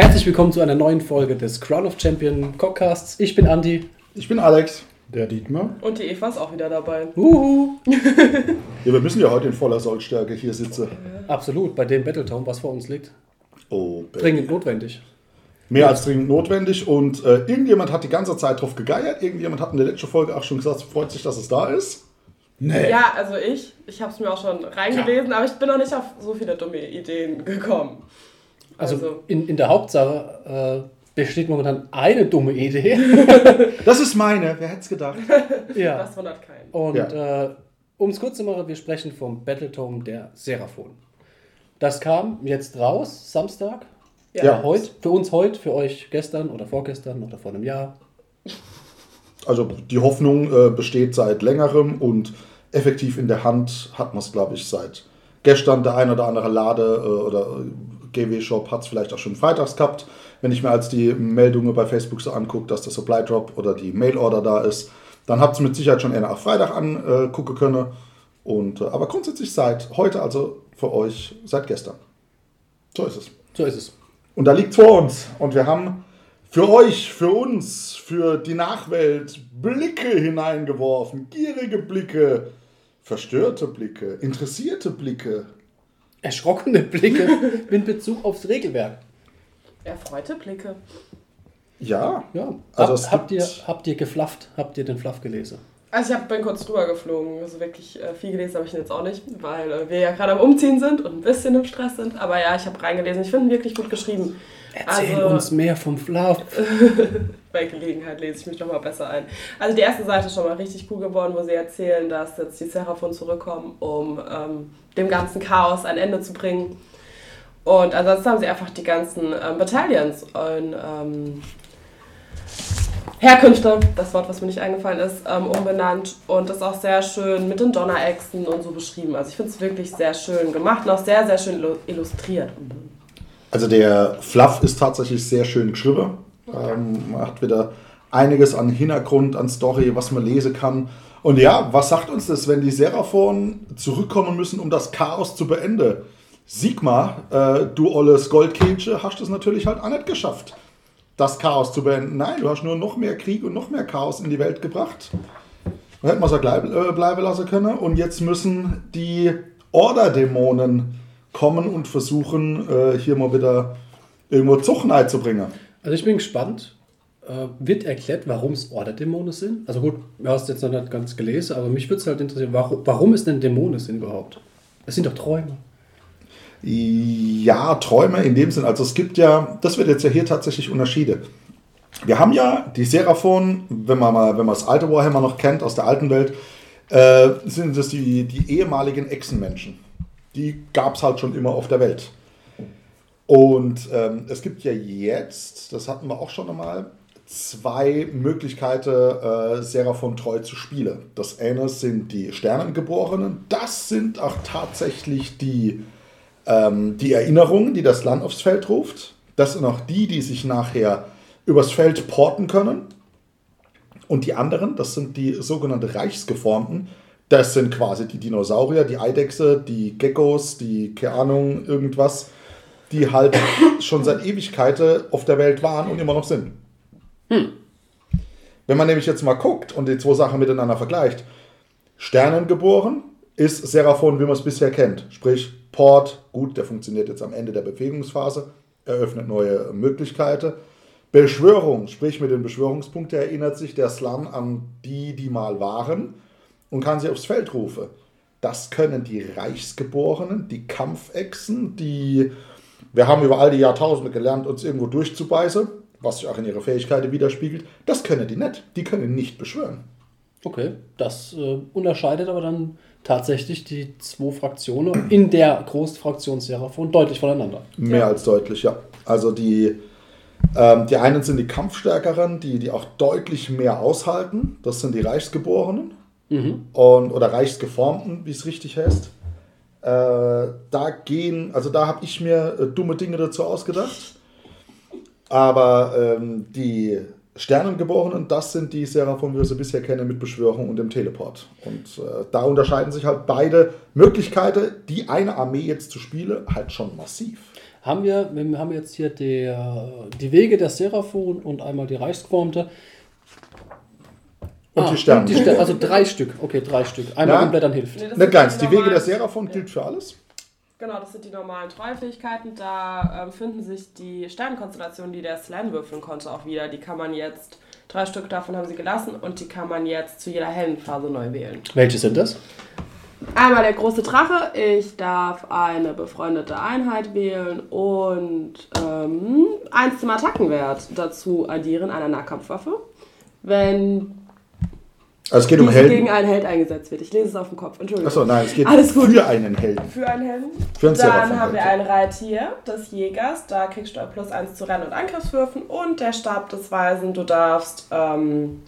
Herzlich willkommen zu einer neuen Folge des Crown of Champion Cockcasts. Ich bin Andi. Ich bin Alex. Der Dietmar. Und die Eva ist auch wieder dabei. Uhu. Ja, wir müssen ja heute in voller Sollstärke hier sitzen. Absolut, bei dem Battletome, was vor uns liegt. Oh, Baby. Dringend notwendig. Mehr als dringend notwendig. Und äh, irgendjemand hat die ganze Zeit drauf gegeiert. Irgendjemand hat in der letzten Folge auch schon gesagt, freut sich, dass es da ist. Nee. Ja, also ich. Ich habe es mir auch schon reingelesen, aber ich bin noch nicht auf so viele dumme Ideen gekommen. Also, Also- in, in der Hauptsache äh, besteht momentan eine dumme Idee. Das ist meine. Wer hätte es gedacht? ja. Das wundert keinen. Und Ja. äh, um es kurz zu machen, wir sprechen vom Battletome der Seraphon. Das kam jetzt raus, Samstag. Ja. Ja. Heute, für uns heute, für euch gestern oder vorgestern oder vor einem Jahr. Also die Hoffnung äh, besteht seit längerem und effektiv in der Hand hat man es, glaube ich, seit gestern. Der ein oder andere Lade äh, oder GW-Shop hat es vielleicht auch schon freitags gehabt. Wenn ich mir als die Meldungen bei Facebook so angucke, dass der Supply Drop oder die Mail-Order da ist, dann habt ihr mit Sicherheit schon eher nach Freitag angucken können. Und, äh, aber grundsätzlich seit heute, also für euch seit gestern. So ist es. So ist es. Und da liegt vor uns. Und wir haben für euch, für uns, für die Nachwelt Blicke hineingeworfen. Gierige Blicke, verstörte Blicke, interessierte Blicke. Erschrockene Blicke in Bezug aufs Regelwerk. Erfreute Blicke. Ja, Ja. Also Hab, habt, ihr, habt ihr geflafft? Habt ihr den Fluff gelesen? Also ich hab, bin kurz drüber geflogen. Also wirklich äh, viel gelesen habe ich ihn jetzt auch nicht, weil äh, wir ja gerade am Umziehen sind und ein bisschen im Stress sind. Aber ja, ich habe reingelesen. Ich finde ihn wirklich gut geschrieben. Erzähl Also- uns mehr vom Fluff. Bei Gelegenheit lese ich mich noch mal besser ein. Also die erste Seite ist schon mal richtig cool geworden, wo sie erzählen, dass jetzt die Seraphon zurückkommen, um ähm, dem ganzen Chaos ein Ende zu bringen. Und ansonsten haben sie einfach die ganzen ähm, Battalions und ähm, Herkünfte, das Wort, was mir nicht eingefallen ist, ähm, umbenannt. Und das ist auch sehr schön mit den Donnerechsen und so beschrieben. Also ich finde es wirklich sehr schön gemacht und auch sehr, sehr schön illu- illustriert. Also der Fluff ist tatsächlich sehr schön geschrieben. Ähm, man hat wieder einiges an Hintergrund, an Story, was man lesen kann. Und ja, was sagt uns das, wenn die Seraphon zurückkommen müssen, um das Chaos zu beenden? Sigma, äh, du olles Goldkähnchen, hast es natürlich halt auch nicht geschafft, das Chaos zu beenden. Nein, du hast nur noch mehr Krieg und noch mehr Chaos in die Welt gebracht. Hätten wir es ja äh, bleiben lassen können. Und jetzt müssen die Order-Dämonen kommen und versuchen, äh, hier mal wieder irgendwo Zuchtheit zu bringen. Also ich bin gespannt. Äh, wird erklärt, warum es Order-Dämonen sind? Also gut, du hast jetzt noch nicht ganz gelesen, aber mich würde es halt interessieren, warum, warum es denn Dämonen sind überhaupt? Es sind doch Träume. Ja, Träume in dem Sinn. Also es gibt ja, das wird jetzt ja hier tatsächlich Unterschiede. Wir haben ja die Seraphon, wenn man mal, wenn man das alte Warhammer noch kennt aus der alten Welt, äh, sind das die, die ehemaligen Echsenmenschen. Die gab es halt schon immer auf der Welt. Und ähm, es gibt ja jetzt, das hatten wir auch schon einmal, zwei Möglichkeiten, äh, Seraphon treu zu spielen. Das eine sind die Sternengeborenen, das sind auch tatsächlich die ähm, die Erinnerungen, die das Land aufs Feld ruft. Das sind auch die, die sich nachher übers Feld porten können. Und die anderen, das sind die sogenannten Reichsgeformten. Das sind quasi die Dinosaurier, die Eidechse, die Geckos, die, keine Ahnung, irgendwas, die halt schon seit Ewigkeiten auf der Welt waren und immer noch sind. Wenn man nämlich jetzt mal guckt und die zwei Sachen miteinander vergleicht, Sternen geboren ist Seraphon, wie man es bisher kennt. Sprich, Port, gut, der funktioniert jetzt am Ende der Bewegungsphase, eröffnet neue Möglichkeiten. Beschwörung, sprich mit den Beschwörungspunkten erinnert sich der Slum an die, die mal waren und kann sie aufs Feld rufen. Das können die Reichsgeborenen, die Kampfechsen, die, wir haben über all die Jahrtausende gelernt, uns irgendwo durchzubeißen, was sich auch in ihrer Fähigkeiten widerspiegelt. Das können die nicht. Die können nicht beschwören. Okay, das äh, unterscheidet aber dann tatsächlich die zwei Fraktionen in der Großfraktion Seraphon deutlich voneinander. Mehr Ja. als deutlich, ja. Also die, ähm, die einen sind die Kampfstärkeren, die, die auch deutlich mehr aushalten. Das sind die Reichsgeborenen und, oder Reichsgeformten, wie es richtig heißt. Äh, da gehen, also da habe ich mir äh, dumme Dinge dazu ausgedacht. Aber ähm, die Sternengeborenen, das sind die Seraphon, wie wir sie bisher kennen, mit Beschwörung und dem Teleport. Und äh, da unterscheiden sich halt beide Möglichkeiten, die eine Armee jetzt zu spielen, halt schon massiv. haben wir, wir haben jetzt hier die, die Wege der Seraphon und einmal die Reichsgeformte. Und Ah, die Sterne. und die Sterne. Also drei Stück. Okay, drei Stück. Einmal Ja. umblättern hilft. Nee, Nicht sind ganz. Die Wege normalen- der Seraphon gilt für alles. Genau, das sind die normalen Treuefähigkeiten. Da ähm, finden sich die Sternenkonstellationen, die der Slan würfeln konnte, auch wieder. Die kann man jetzt, drei Stück davon haben sie gelassen und die kann man jetzt zu jeder hellen Phase neu wählen. Welche sind das? Einmal der große Drache. Ich darf eine befreundete Einheit wählen und ähm, eins zum Attackenwert dazu addieren, einer Nahkampfwaffe. Wenn Also es geht um diese gegen Helden. einen Held eingesetzt wird. Ich lese es auf dem Kopf. Entschuldigung. Achso, nein, es geht Alles gut. für einen Helden. Für einen Helden. Für einen Dann haben wir ein Reittier des Jägers, da kriegst du plus 1 zu Renn- und Angriffswürfen und der Stab des Weisen, du darfst ähm,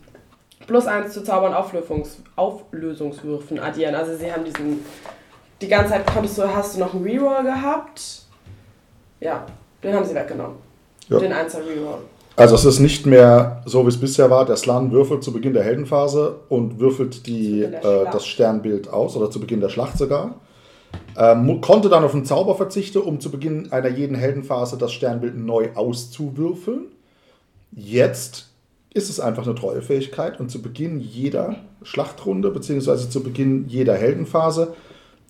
plus 1 zu Zauber- und Auflösungs Auflösungswürfen addieren. Also sie haben diesen, die ganze Zeit konntest du, hast du noch einen Reroll gehabt. Ja, den haben sie weggenommen. Ja. Den 1er Reroll. Also es ist nicht mehr so, wie es bisher war. Der Slan würfelt zu Beginn der Heldenphase und würfelt die, äh, das Sternbild aus oder zu Beginn der Schlacht sogar. Ähm, konnte dann auf einen Zauber verzichten, um zu Beginn einer jeden Heldenphase das Sternbild neu auszuwürfeln. Jetzt ist es einfach eine Treuefähigkeit und zu Beginn jeder Schlachtrunde beziehungsweise zu Beginn jeder Heldenphase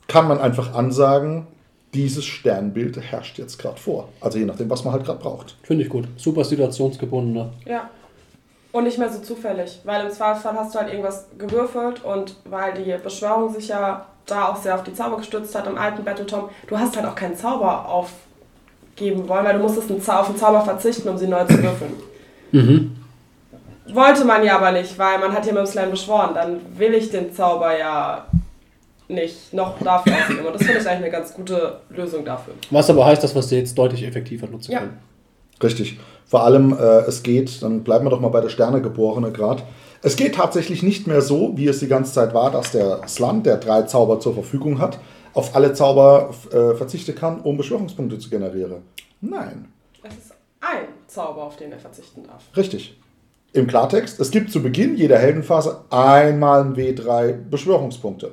kann man einfach ansagen, dieses Sternbild herrscht jetzt gerade vor. Also je nachdem, was man halt gerade braucht. Finde ich gut. Super situationsgebundener. Ja. Und nicht mehr so zufällig, weil im Zweifelsfall hast du halt irgendwas gewürfelt und weil die Beschwörung sich ja da auch sehr auf die Zauber gestützt hat im alten Battletom, du hast halt auch keinen Zauber aufgeben wollen, weil du musstest auf den Zauber verzichten, um sie neu zu würfeln. Mhm. Wollte man ja aber nicht, weil man hat ja mit dem Slam beschworen, dann will ich den Zauber ja nicht noch dafür ausgeben. Und das finde ich eigentlich eine ganz gute Lösung dafür. Was aber heißt, dass wir sie jetzt deutlich effektiver nutzen Ja. können. Richtig. Vor allem, äh, es geht, dann bleiben wir doch mal bei der Sternegeborene gerade. Es geht tatsächlich nicht mehr so, wie es die ganze Zeit war, dass der Slan, der drei Zauber zur Verfügung hat, auf alle Zauber äh, verzichten kann, um Beschwörungspunkte zu generieren. Nein. Es ist ein Zauber, auf den er verzichten darf. Richtig. Im Klartext, es gibt zu Beginn jeder Heldenphase einmal ein W3 Beschwörungspunkte.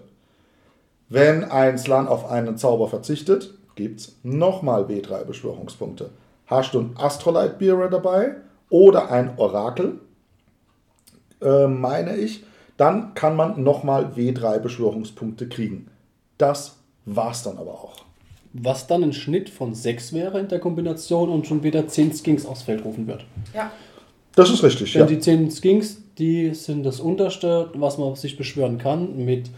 Wenn ein Slan auf einen Zauber verzichtet, gibt es nochmal W3 Beschwörungspunkte. Hast du einen Astrolight Bearer dabei oder ein Orakel, äh, meine ich, dann kann man nochmal W3 Beschwörungspunkte kriegen. Das war's dann aber auch. Was dann ein Schnitt von 6 wäre in der Kombination und schon wieder 10 Skinks aufs Feld rufen wird. Ja. Das ist richtig, Denn ja. die 10 Skinks, die sind das unterste, was man sich beschwören kann, mit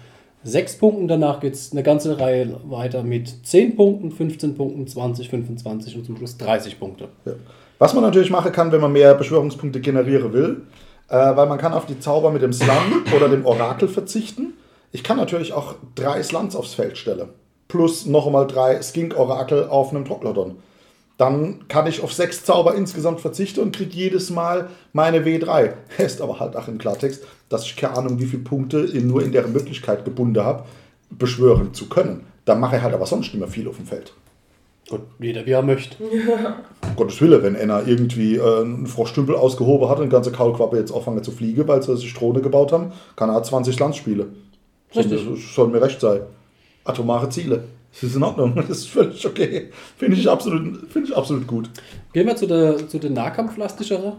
6 Punkten. Danach geht es eine ganze Reihe weiter mit 10 Punkten, 15 Punkten, 20, 25 und zum Schluss 30 Punkte. Ja. Was man natürlich machen kann, wenn man mehr Beschwörungspunkte generieren will, äh, weil man kann auf die Zauber mit dem Slum oder dem Orakel verzichten. Ich kann natürlich auch drei Slums aufs Feld stellen. Plus noch einmal drei Skink-Orakel auf einem Troglodon. Dann kann ich auf sechs Zauber insgesamt verzichten und kriege jedes Mal meine W3. Heißt aber halt auch im Klartext, dass ich keine Ahnung, wie viele Punkte in, nur in deren Möglichkeit gebunden habe, beschwören zu können. Dann mache ich halt aber sonst nicht mehr viel auf dem Feld. Gut, jeder wie er möchte. Um Gottes Wille, wenn einer irgendwie äh, einen Froschstümpel ausgehoben hat und eine ganze Kaulquappe jetzt auffangen zu fliegen, weil sie sich Drohne gebaut haben, kann er 20 Lands spielen. Soll Richtig. mir, soll mir recht sein. Atomare Ziele. Das ist in Ordnung. Das ist völlig okay. Finde ich, absolut- finde ich absolut gut. Gehen wir zu der, zu der Nahkampflastigere,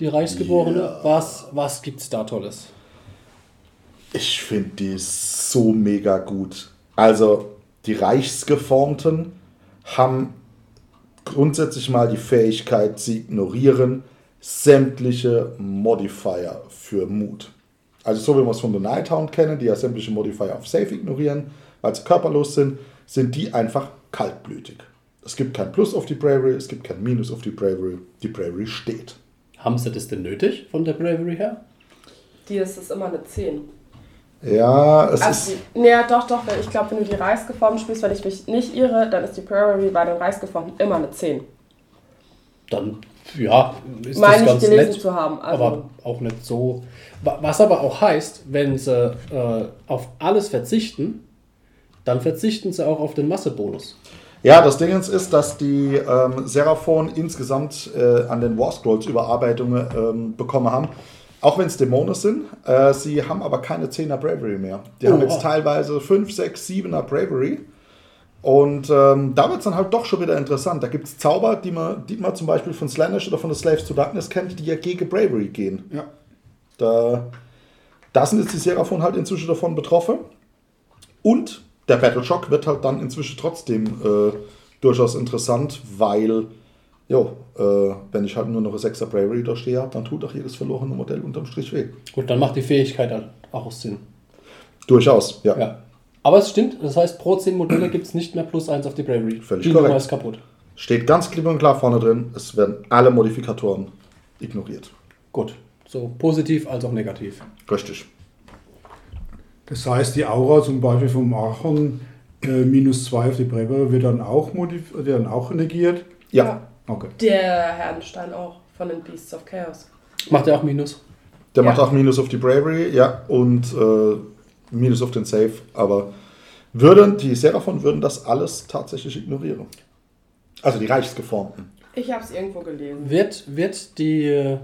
die Reichsgeborene. Was, was gibt es da Tolles? Ich finde die so mega gut. Also, die Reichsgeformten haben grundsätzlich mal die Fähigkeit, sie ignorieren sämtliche Modifier für Mut. Also, so wie wir es von The Nighthound kennen, die ja sämtliche Modifier auf Safe ignorieren, weil sie körperlos sind, sind die einfach kaltblütig. Es gibt kein Plus auf die Bravery, es gibt kein Minus auf die Bravery. Die Bravery steht. Haben sie das denn nötig von der Bravery her? Die ist, ist immer eine 10. Ja, es Also, ist. die- ja, doch, doch. Ich glaube, wenn du die Reichsgeformten spielst, wenn ich mich nicht irre, dann ist die Prairie bei den Reichsgeformten immer eine 10. Dann, ja, ist Meine das ich ganz gelesen nett. zu haben. Also, aber auch nicht so. Wa- Was aber auch heißt, wenn sie äh, auf alles verzichten, dann verzichten sie auch auf den Massebonus. Ja, das Ding ist, ist, dass die ähm, Seraphon insgesamt äh, an den War Scrolls Überarbeitungen ähm, bekommen haben. Auch wenn es Dämonen sind. Äh, sie haben aber keine 10er Bravery mehr. Die Oh, haben jetzt wow. teilweise 5, 6, 7er Bravery. Und ähm, da wird es dann halt doch schon wieder interessant. Da gibt es Zauber, die man, die man zum Beispiel von Slanish oder von The Slaves to Darkness kennt, die ja gegen Bravery gehen. Ja. Da, da sind jetzt die Seraphon halt inzwischen davon betroffen. Und der Battle Shock wird halt dann inzwischen trotzdem äh, durchaus interessant, weil, jo, äh, wenn ich halt nur noch ein 6er Bravery da stehe habe, dann tut auch jedes verlorene Modell unterm Strich weh. Gut, dann macht die Fähigkeit halt auch Sinn. Durchaus, ja. Ja. Aber es stimmt, das heißt, pro 10 Modelle gibt es nicht mehr plus 1 auf die Bravery. Völlig die korrekt. Nummer ist kaputt. Steht ganz klipp und klar vorne drin, es werden alle Modifikatoren ignoriert. Gut. So positiv als auch negativ. Richtig. Das heißt, die Aura zum Beispiel vom Archon äh, minus 2 auf die Bravery wird dann auch modif wird dann auch negiert. Ja, Okay. Der Herrenstein auch von den Beasts of Chaos. Macht er auch Minus? der Ja. macht auch Minus auf die Bravery, ja, und äh, Minus auf den Save, aber würden, die Seraphon würden das alles tatsächlich ignorieren. Also die Reichsgeformten. Ich habe es irgendwo gelesen. Wird, wird die.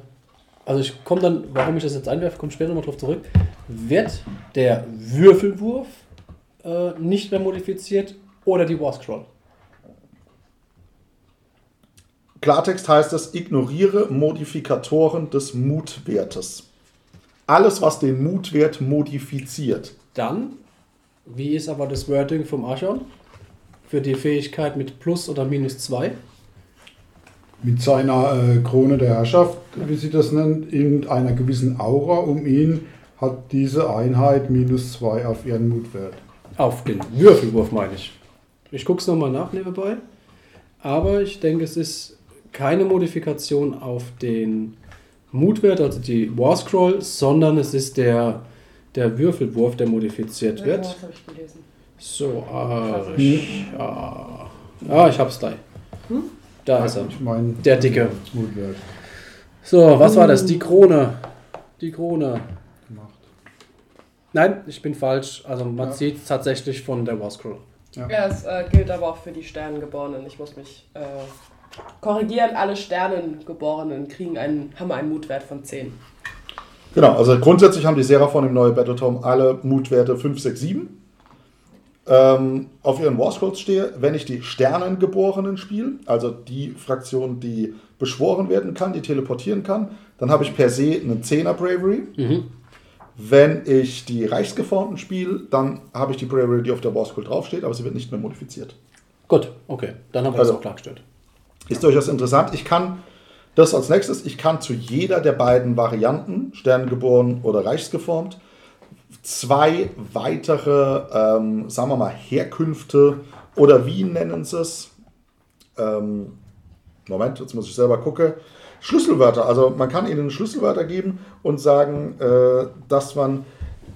Also ich komme dann, warum ich das jetzt einwerfe, komme später nochmal drauf zurück. Wird der Würfelwurf äh, nicht mehr modifiziert oder die War Scroll? Klartext heißt es, ignoriere Modifikatoren des Mutwertes. Alles, was den Mutwert modifiziert. Dann, wie ist aber das Wording vom Archon? Für die Fähigkeit mit Plus oder Minus 2? Mit seiner äh, Krone der Herrschaft, wie sie das nennt, in einer gewissen Aura um ihn hat diese Einheit minus 2 auf ihren Mutwert. Auf den Würfelwurf meine ich. Ich gucke es nochmal nach nebenbei. Aber ich denke, es ist keine Modifikation auf den Mutwert, also die War Scroll, sondern es ist der, der Würfelwurf, der modifiziert Ja, wird. das habe ich gelesen. So, Arch, ja. Ah, ich hab's gleich. Da ist er. Ich meine, Der Dicke. Mutwert So, was war das? Die Krone. Die Krone. gemacht. Nein, ich bin falsch. Also man Ja. sieht es tatsächlich von der War Scroll. Ja, es äh, gilt aber auch für die Sternengeborenen. Ich muss mich äh, korrigieren. Alle Sternengeborenen kriegen einen, haben einen Mutwert von 10. Genau, also grundsätzlich haben die Seraphon im neuen Battletome alle Mutwerte 5, 6, 7. Ähm, auf ihren War Scrolls stehe, wenn ich die Sternengeborenen spiele, also die Fraktion, die beschworen werden kann, die teleportieren kann, dann habe ich per se einen 10er Bravery. Wenn ich die Reichsgeformten spiele, dann habe ich die Bravery, die auf der War Scroll draufsteht, aber sie wird nicht mehr modifiziert. Gut, okay. Dann haben wir Also- das auch klargestellt. Ist durchaus interessant. Ich kann das als nächstes, ich kann zu jeder der beiden Varianten, Sternengeboren oder Reichsgeformt, zwei weitere, ähm, sagen wir mal, Herkünfte oder wie nennen sie es? Ähm, Moment, jetzt muss ich selber gucken. Schlüsselwörter. Also man kann ihnen Schlüsselwörter geben und sagen, äh, dass man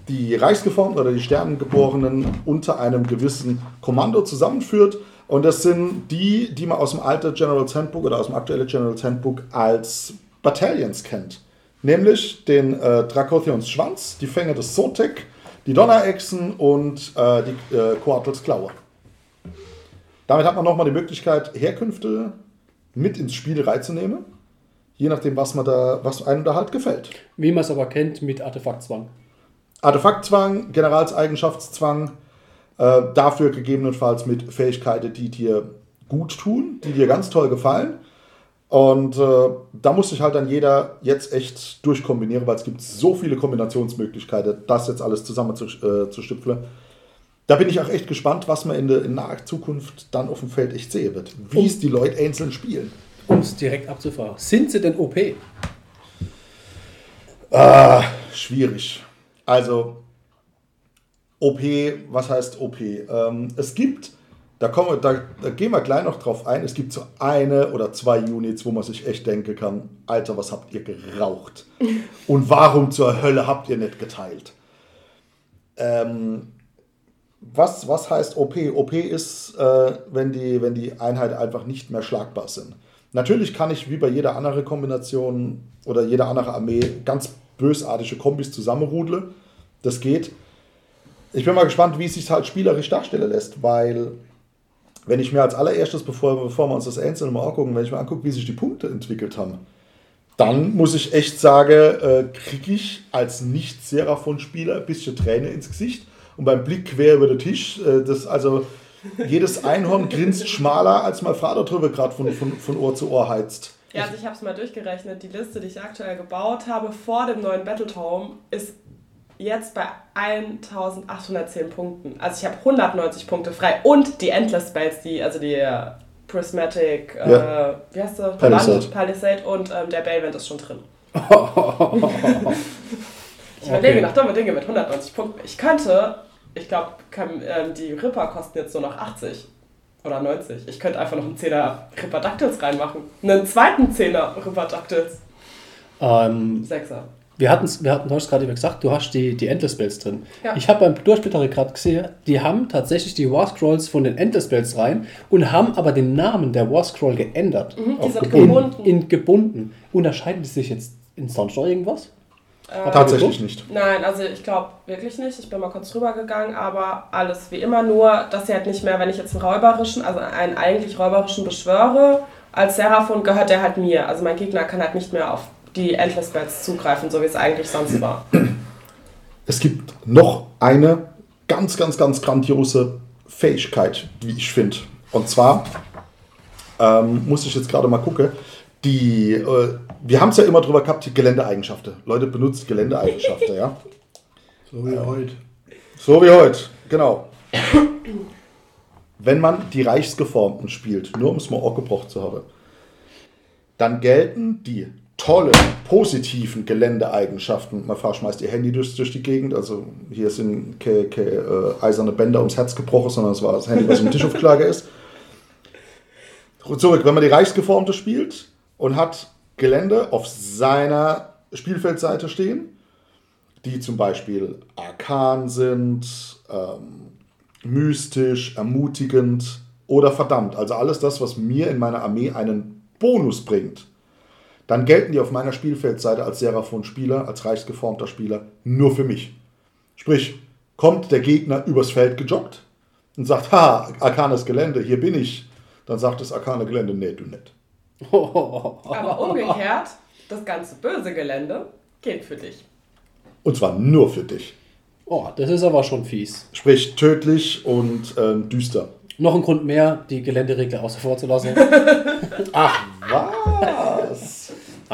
die Reichsgeformten oder die Sternengeborenen unter einem gewissen Kommando zusammenführt. Und das sind die, die man aus dem alten General's Handbook oder aus dem aktuellen General's Handbook als Battalions kennt. Nämlich den äh, Dracothions Schwanz, die Fänge des Sotek, die Donnerechsen und äh, die äh, Coatls Klaue. Damit hat man nochmal die Möglichkeit, Herkünfte mit ins Spiel reinzunehmen. Je nachdem, was, man da, was einem da halt gefällt. Wie man es aber kennt mit Artefaktzwang. Artefaktzwang, Generalseigenschaftszwang, äh, dafür gegebenenfalls mit Fähigkeiten, die dir gut tun, die dir ganz toll gefallen. Und äh, da muss sich halt dann jeder jetzt echt durchkombinieren, weil es gibt so viele Kombinationsmöglichkeiten, das jetzt alles zusammen zu, äh, zu stüpfeln. Da bin ich auch echt gespannt, was man in der in naher Zukunft dann auf dem Feld echt sehen wird. Wie es die Leute einzeln spielen. Um es direkt abzufahren. Sind sie denn OP? Ah, schwierig. Also, OP, was heißt OP? Ähm, es gibt, da, kommen, wir- da, da gehen wir gleich noch drauf ein, es gibt so eine oder zwei Units, wo man sich echt denken kann, Alter, was habt ihr geraucht? Und warum zur Hölle habt ihr nicht geteilt? Ähm, was, was heißt OP? OP ist, äh, wenn, die, wenn die Einheiten einfach nicht mehr schlagbar sind. Natürlich kann ich wie bei jeder anderen Kombination oder jeder andere Armee ganz bösartige Kombis zusammenrudeln. Das geht. Ich bin mal gespannt, wie es sich halt spielerisch darstellen lässt, weil wenn ich mir als allererstes, bevor, bevor wir uns das einzelne mal angucken, wenn ich mir angucke, wie sich die Punkte entwickelt haben, dann muss ich echt sagen, äh, kriege ich als Nicht-Seraphon-Spieler ein bisschen Träne ins Gesicht und beim Blick quer über den Tisch, äh, das also jedes Einhorn grinst schmaler, als mein Vater drüber gerade von, von, von Ohr zu Ohr heizt. Ja, also ich habe es mal durchgerechnet. Die Liste, die ich aktuell gebaut habe vor dem neuen Battletome, ist jetzt bei 1810 Punkten. Also ich habe 190 Punkte frei und die Endless Spells, die, also die äh, Prismatic, Ja. äh, wie heißt der? Palisade. Palisade und ähm, der Balevent ist schon drin. Ich Okay. überlege noch dumme Dinge mit 190 Punkten. Ich könnte, ich glaube, ähm, die Ripper kosten jetzt nur noch 80 oder 90. Ich könnte einfach noch einen 10er Ripper Dactyls reinmachen. Einen zweiten 10er Ripper Dactyls. Ähm, Sechser. Wir hatten wir hatten du hast gerade gesagt, du hast die, die Endless Spells drin. Ja. Ich habe beim Durchblättern gerade gesehen, die haben tatsächlich die War Scrolls von den Endless Spells rein und haben aber den Namen der War Scroll geändert. Mhm, die sind gebunden. gebunden. In gebunden. Unterscheiden die sich jetzt in sonst noch irgendwas? Äh, Tatsächlich nicht. Nein, also ich glaube wirklich nicht. Ich bin mal kurz drüber gegangen, aber alles wie immer nur, dass sie halt nicht mehr, wenn ich jetzt einen räuberischen, also einen eigentlich räuberischen beschwöre, als Seraphon gehört der halt mir. Also mein Gegner kann halt nicht mehr auf die Endless Spells zugreifen, so wie es eigentlich sonst war. Es gibt noch eine ganz, ganz, ganz grandiose Fähigkeit, wie ich finde. Und zwar ähm, muss ich jetzt gerade mal gucken. Die, äh, wir haben es ja immer drüber gehabt, die Geländeeigenschaften. Leute benutzt Geländeeigenschaften, ja. So wie heute. So wie heute, genau. Wenn man die Reichsgeformten spielt, nur um es mal auch gebrochen zu haben, dann gelten die tollen, positiven Geländeeigenschaften. Man fragt, schmeißt ihr Handy durch, durch die Gegend. Also hier sind keine, keine äh, eiserne Bänder ums Herz gebrochen, sondern es war das Handy, was im Tisch aufgeschlagen ist. Zurück, wenn man die Reichsgeformte spielt und hat Gelände auf seiner Spielfeldseite stehen, die zum Beispiel arkan sind, ähm, mystisch, ermutigend oder verdammt. Also alles das, was mir in meiner Armee einen Bonus bringt. Dann gelten die auf meiner Spielfeldseite als Seraphon-Spieler, als reichsgeformter Spieler nur für mich. Sprich, kommt der Gegner übers Feld gejoggt und sagt, ha, arkanes Gelände, hier bin ich. Dann sagt das arkane Gelände, nee, du nicht. Aber umgekehrt, das ganze böse Gelände geht für dich. Und zwar nur für dich. Oh, das ist aber schon fies. Sprich, tödlich und ähm, düster. Noch ein Grund mehr, die Geländeregler außer vor zu lassen. Ach, was?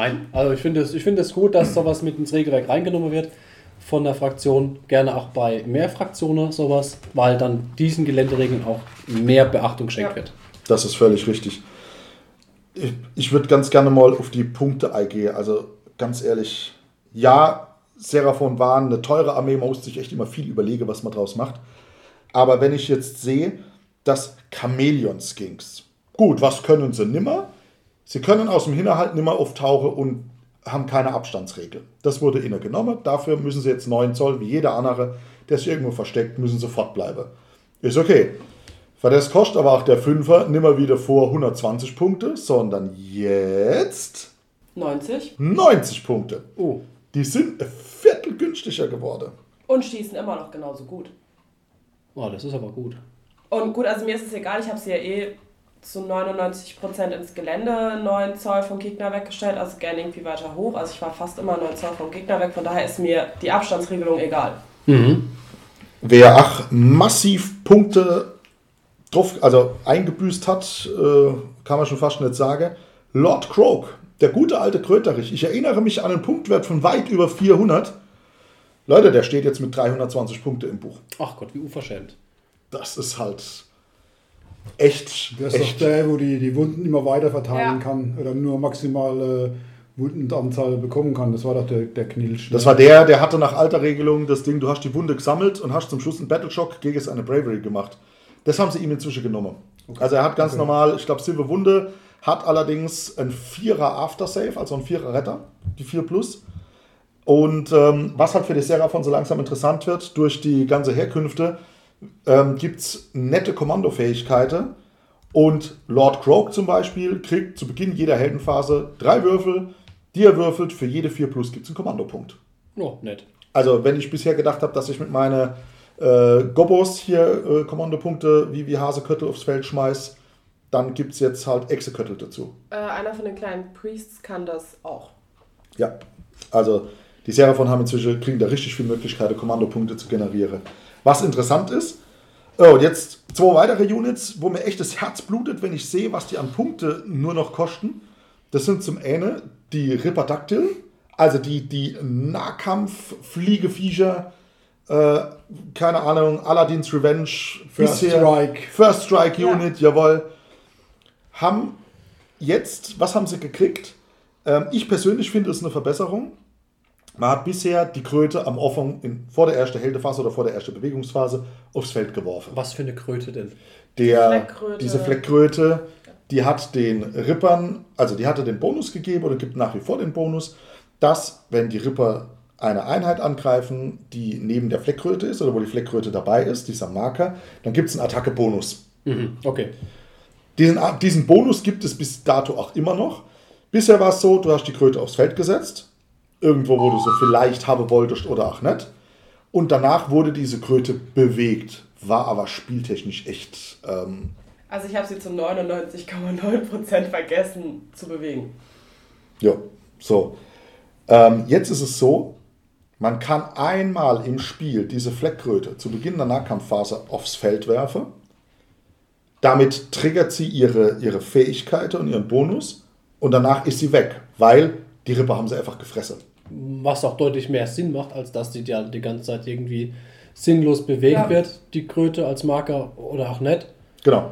Nein, also ich finde es ich finde es gut, dass sowas mit ins Regelwerk reingenommen wird von der Fraktion. Gerne auch bei mehr Fraktionen sowas, weil dann diesen Geländeregeln auch mehr Beachtung geschenkt Ja. wird. Das ist völlig richtig. Ich, ich würde ganz gerne mal auf die Punkte eingehen. Also ganz ehrlich, ja, Seraphon waren eine teure Armee, man muss sich echt immer viel überlegen, was man draus macht. Aber wenn ich jetzt sehe, dass Chamäleon-Skinks, gut, was können sie nimmer? Sie können aus dem Hinterhalt nimmer auftauchen und haben keine Abstandsregel. Das wurde ihnen genommen. Dafür müssen sie jetzt 9 Zoll, wie jeder andere, der sich irgendwo versteckt, müssen sie fortbleiben. Ist okay. Weil das kostet aber auch der Fünfer nimmer wieder vor 120 Punkte, sondern jetzt 90 90 Punkte. Oh, Die sind ein Viertel günstiger geworden. und schießen immer noch genauso gut. oh das ist aber gut. Und gut, also mir ist es egal, ich habe sie ja eh zu 99% ins Gelände 9 Zoll vom Gegner weggestellt, also gerne irgendwie weiter hoch. Also ich war fast immer 9 Zoll vom Gegner weg, von daher ist mir die Abstandsregelung egal. Wer ach massiv Punkte drauf, also eingebüßt hat, äh, kann man schon fast nicht sagen. Lord Croak, der gute alte Kröterich. Ich erinnere mich an einen Punktwert von weit über 400. Leute, der steht jetzt mit 320 Punkte im Buch. Ach Gott, wie unverschämt. Das ist halt echt, Das ist doch echt. der, wo die, die Wunden immer weiter verteilen Ja. kann oder nur maximale Wundenanzahl bekommen kann. Das war doch der, der Knilch. ne? Das war der, der hatte nach alter Regelung das Ding, du hast die Wunde gesammelt und hast zum Schluss einen Battleshock gegen seine Bravery gemacht. Das haben sie ihm inzwischen genommen. Also er hat ganz normal, ich glaube, Silber Wunde, hat allerdings ein Vierer Aftersave, also ein Vierer Retter, die 4 Plus. Und ähm, was halt für die Seraphon so langsam interessant wird, durch die ganze Herkünfte, ähm, gibt es nette Kommandofähigkeiten. Und Lord Croak zum Beispiel kriegt zu Beginn jeder Heldenphase drei Würfel, die er würfelt. Für jede 4 Plus gibt es einen Kommandopunkt. Oh, nett. Also, wenn ich bisher gedacht habe, dass ich mit meinen äh, Gobos hier äh, Kommandopunkte wie, wie Haseköttel aufs Feld schmeiß, dann gibt es jetzt halt Exeköttel dazu. Äh, einer von den kleinen Priests kann das auch. Ja, also die Seraphon haben inzwischen, kriegen da richtig viele Möglichkeiten, Kommandopunkte zu generieren. Was interessant ist, Oh, und jetzt zwei weitere Units, wo mir echt das Herz blutet, wenn ich sehe, was die an Punkte nur noch kosten. Das sind zum einen die Ripperdactyl, also die, die Nahkampf-Fliegeviecher, äh, keine Ahnung, Aladdin's Revenge, First Strike. First Strike Ja. Unit, jawohl. Haben jetzt, was haben sie gekriegt? Ähm, ich persönlich finde es eine Verbesserung. Man hat bisher die Kröte am Anfang in, vor der ersten Hältephase oder vor der ersten Bewegungsphase aufs Feld geworfen. Was für eine Kröte denn? Der, Fleckkröte. diese Fleckkröte, die hat den Rippern, also die hatte den Bonus gegeben oder gibt nach wie vor den Bonus, dass, wenn die Ripper eine Einheit angreifen, die neben der Fleckkröte ist oder wo die Fleckkröte dabei ist, dieser Marker, dann gibt es einen Attacke-Bonus. Mhm. Okay. Diesen, diesen Bonus gibt es bis dato auch immer noch. Bisher war es so, du hast die Kröte aufs Feld gesetzt, irgendwo, wo du so vielleicht haben wolltest oder auch nicht. Und danach wurde diese Kröte bewegt, war aber spieltechnisch echt ähm, Also ich habe sie zu 99,9% vergessen zu bewegen. Ja, so. Ähm, jetzt ist es so, man kann einmal im Spiel diese Fleckkröte zu Beginn der Nahkampfphase aufs Feld werfen. Damit triggert sie ihre, ihre Fähigkeiten und ihren Bonus und danach ist sie weg, weil die Rippe haben sie einfach gefressen. Was auch deutlich mehr Sinn macht, als dass die ja die ganze Zeit irgendwie sinnlos bewegt Ja. wird, die Kröte als Marker oder auch nicht. Genau.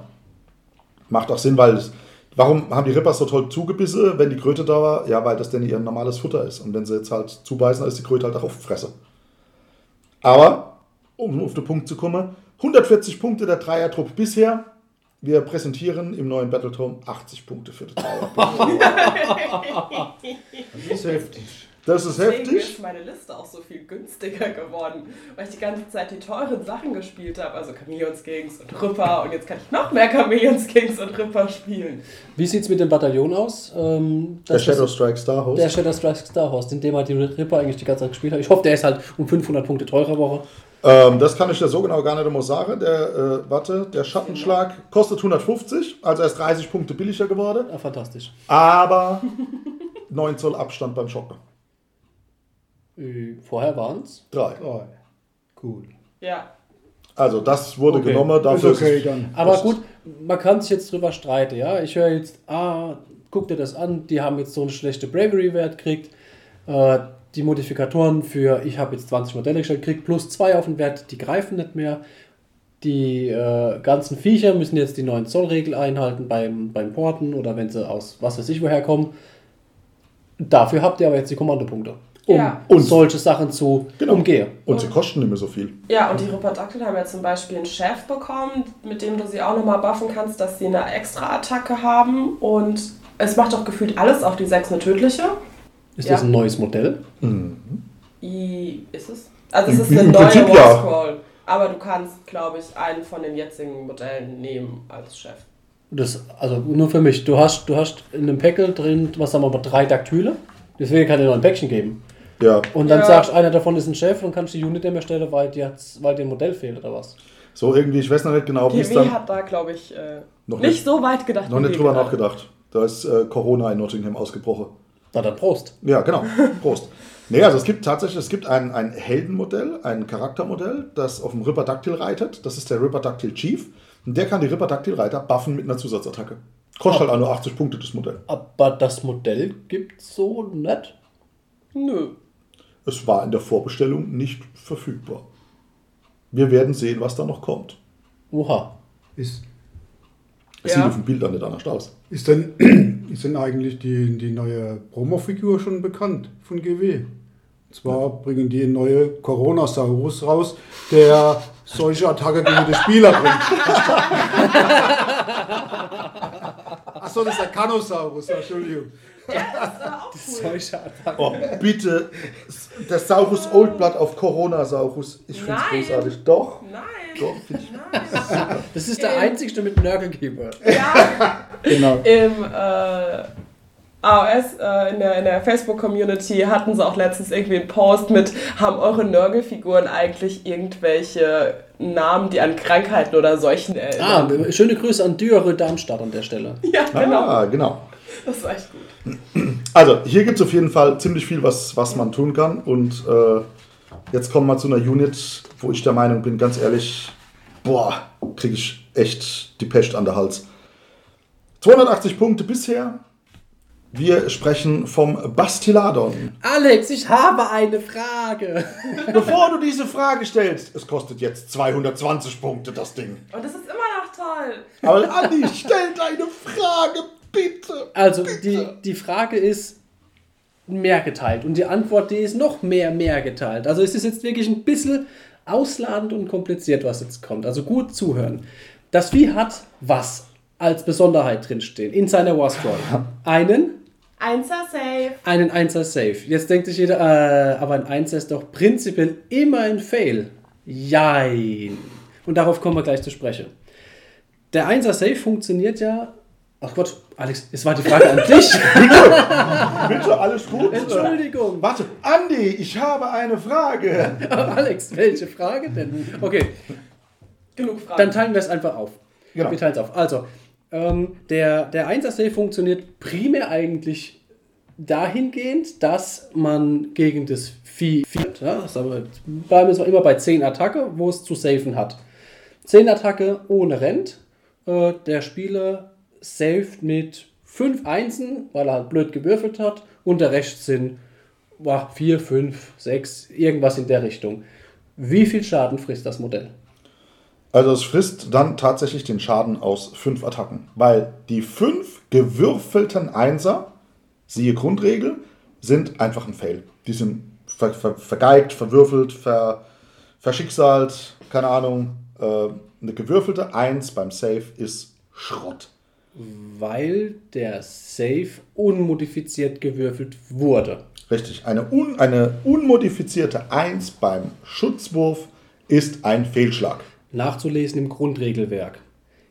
Macht auch Sinn, weil es, warum haben die Ripper so toll zugebissen, wenn die Kröte da war? Ja, weil das denn ihr normales Futter ist. Und wenn sie jetzt halt zubeißen, dann ist die Kröte halt auch auf Fresse. Aber, um auf den Punkt zu kommen, 140 Punkte der Dreiertrupp bisher. Wir präsentieren im neuen Battletome 80 Punkte für die Dreiertrupp. Das ist heftig. Das ist Deswegen heftig. ist meine Liste auch so viel günstiger geworden, weil ich die ganze Zeit die teuren Sachen gespielt habe, also Chameleons Kings und Ripper und jetzt kann ich noch mehr Chameleons Kings und Ripper spielen. Wie sieht es mit dem Bataillon aus? Ähm, Der das Shadow ist- Strike Star Host. Der Shadow Strike Star Horse, in dem halt die Ripper eigentlich die ganze Zeit gespielt hat. Ich hoffe, der ist halt um 500 Punkte teurer Woche. Ähm, das kann ich dir so genau gar nicht immer sagen. Der, äh, warte, der Schattenschlag kostet 150, also er ist 30 Punkte billiger geworden. Ja, fantastisch. Aber 9 Zoll Abstand beim Schocken. Äh, Vorher waren es. 3. Oh, cool. Ja, Also das wurde Okay. genommen. Ist Dafür okay es- dann. Aber gut, man kann sich jetzt drüber streiten, ja. Ich höre jetzt, ah, guck dir das an, die haben jetzt so einen schlechten Bravery-Wert gekriegt. Äh, die Modifikatoren für, ich habe jetzt 20 Modelle gestellt, kriegt plus 2 auf den Wert, die greifen nicht mehr. Die äh, ganzen Viecher müssen jetzt die 9 Zoll Regel einhalten beim, beim Porten oder wenn sie aus was weiß ich woher kommen. Dafür habt ihr aber jetzt die Kommandopunkte, um Ja. Und- solche Sachen zu Genau. umgehen. Und sie kosten nicht mehr so viel. Ja, und die Riperdactyl haben ja zum Beispiel einen Chef bekommen, mit dem du sie auch nochmal buffen kannst, dass sie eine Extra-Attacke haben. Und es macht doch gefühlt alles auf die 6 eine tödliche. Ist Ja. das ein neues Modell? I, ist es? Also es ist eine im neue Prinzip ja. Warscroll. Aber du kannst, glaube ich, einen von den jetzigen Modellen nehmen als Chef. Das, also nur für mich. Du hast, du hast in einem Päckel drin, was sagen wir mal, drei Daktyle. Deswegen kann dir noch ein Päckchen geben. Ja, Und dann Ja. sagst du, einer davon ist ein Chef und kannst die Unit nicht mehr stellen, weil, hat's, weil dir ein Modell fehlt oder was. so irgendwie, ich weiß noch nicht genau, wie es dann hat da, glaube ich, äh, Noch nicht nicht- so weit gedacht. noch nicht drüber gerade. nachgedacht. Da ist äh, Corona in Nottingham ausgebrochen. Na dann Prost. Ja, genau. Prost. Nee, also es gibt tatsächlich, es gibt ein, ein Heldenmodell, ein Charaktermodell, das auf dem Ripperdactyl reitet. Das ist der Ripperdactyl Chief. Und der kann die Ripperdactyl-Reiter buffen mit einer Zusatzattacke. Kostet halt auch nur 80 Punkte das Modell. Aber das Modell gibt so nicht. Nö. Es war in der Vorbestellung nicht verfügbar. Wir werden sehen, was da noch kommt. Oha. Ist, Es Ja. sieht auf dem Bild dann nicht anders aus. ist, denn, ist denn eigentlich die, die neue Promo-Figur schon bekannt von GW? Und zwar bringen die eine neue Coronasaurus raus, der solche Attacke gegen die Spieler bringt. Achso, das ist der Canosaurus, Entschuldigung. Solche Attacken. Oh, bitte, der Saurus Oldblood auf Coronasaurus. Ich finde es Nein. großartig. Doch, Nein. doch, finde ich. Nein. Das ist der einzigste mit Nörgel-Keyword. ja, Genau. im äh, AOS, äh, in der, in der Facebook-Community, hatten sie auch letztens irgendwie einen Post mit, haben eure Nörgelfiguren eigentlich irgendwelche Namen, die an Krankheiten oder Seuchen Ah, erinnern? schöne Grüße an Dürre Darmstadt an der Stelle. ja, genau. Ah, genau. Das war echt gut. Also, hier gibt es auf jeden Fall ziemlich viel, was, was man tun kann. Und äh, jetzt kommen wir zu einer Unit, wo ich der Meinung bin, ganz ehrlich, boah, kriege ich echt die Pest an der Hals. 280 Punkte bisher. Wir sprechen vom Bastiladon. Alex, ich habe eine Frage. Bevor du diese Frage stellst, es kostet jetzt 220 Punkte, das Ding. Und das ist immer noch toll. Aber Andi, stell deine Frage, bitte. Also, die, die Frage ist mehr geteilt und die Antwort, die ist noch mehr mehr geteilt. Also, es ist jetzt wirklich ein bisschen ausladend und kompliziert, was jetzt kommt. Also, gut zuhören. Das Vieh hat was als Besonderheit drinstehen in seiner Warscroll? Einen Einser Safe. einen 1er Safe. Jetzt denkt sich jeder, äh, aber ein 1er ist doch prinzipiell immer ein Fail. Jein. Und darauf kommen wir gleich zu sprechen. Der 1er Safe funktioniert ja. Ach Gott, Alex, es war die Frage an dich. Bitte, alles gut? Entschuldigung. Warte, Andi, ich habe eine Frage. Alex, welche Frage denn? Okay, Genug Fragen. dann teilen wir es einfach auf. Genau. Wir teilen es auf. Also, ähm, der, der 1er Safe funktioniert primär eigentlich dahingehend, dass man gegen das Vieh führt. Ja, das ist aber, bleiben wir immer bei 10 Attacke, wo es zu safen hat. 10 Attacke ohne Rent. Äh, der Spieler saved mit 5 Einsen, weil er halt blöd gewürfelt hat. Und der Rest sind 4, 5, 6, irgendwas in der Richtung. Wie viel Schaden frisst das Modell? Also es frisst dann tatsächlich den Schaden aus fünf Attacken, weil die fünf gewürfelten Einser, siehe Grundregel, sind einfach ein Fail. Die sind ver ver vergeigt, verwürfelt, ver verschicksalt, keine Ahnung. Äh, eine gewürfelte Eins beim Save ist Schrott. Weil der Save unmodifiziert gewürfelt wurde. Richtig, eine, un eine unmodifizierte Eins beim Schutzwurf ist ein Fehlschlag. Nachzulesen im Grundregelwerk.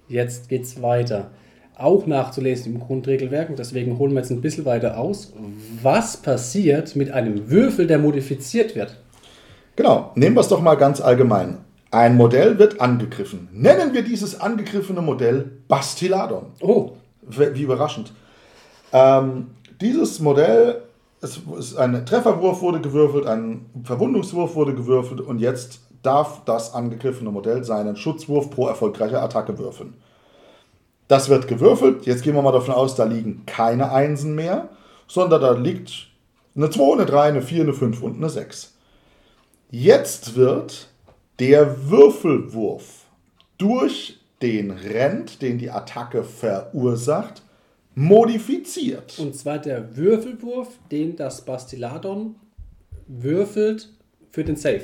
Jetzt geht's weiter. Auch nachzulesen im Grundregelwerk, und deswegen holen wir jetzt ein bisschen weiter aus. Was passiert mit einem Würfel, der modifiziert wird? Genau, nehmen wir es doch mal ganz allgemein. Ein Modell wird angegriffen. Nennen wir dieses angegriffene Modell Bastiladon. Oh, Wie überraschend. Ähm, dieses Modell, es ist ein Trefferwurf wurde gewürfelt, ein Verwundungswurf wurde gewürfelt und jetzt darf das angegriffene Modell seinen Schutzwurf pro erfolgreiche Attacke würfeln. Das wird gewürfelt. Jetzt gehen wir mal davon aus, da liegen keine Einsen mehr, sondern da liegt eine 2, eine 3, eine 4, eine 5 und eine 6. Jetzt wird der Würfelwurf durch den Rent, den die Attacke verursacht, modifiziert. und zwar der Würfelwurf, den das Bastiladon würfelt für den Save.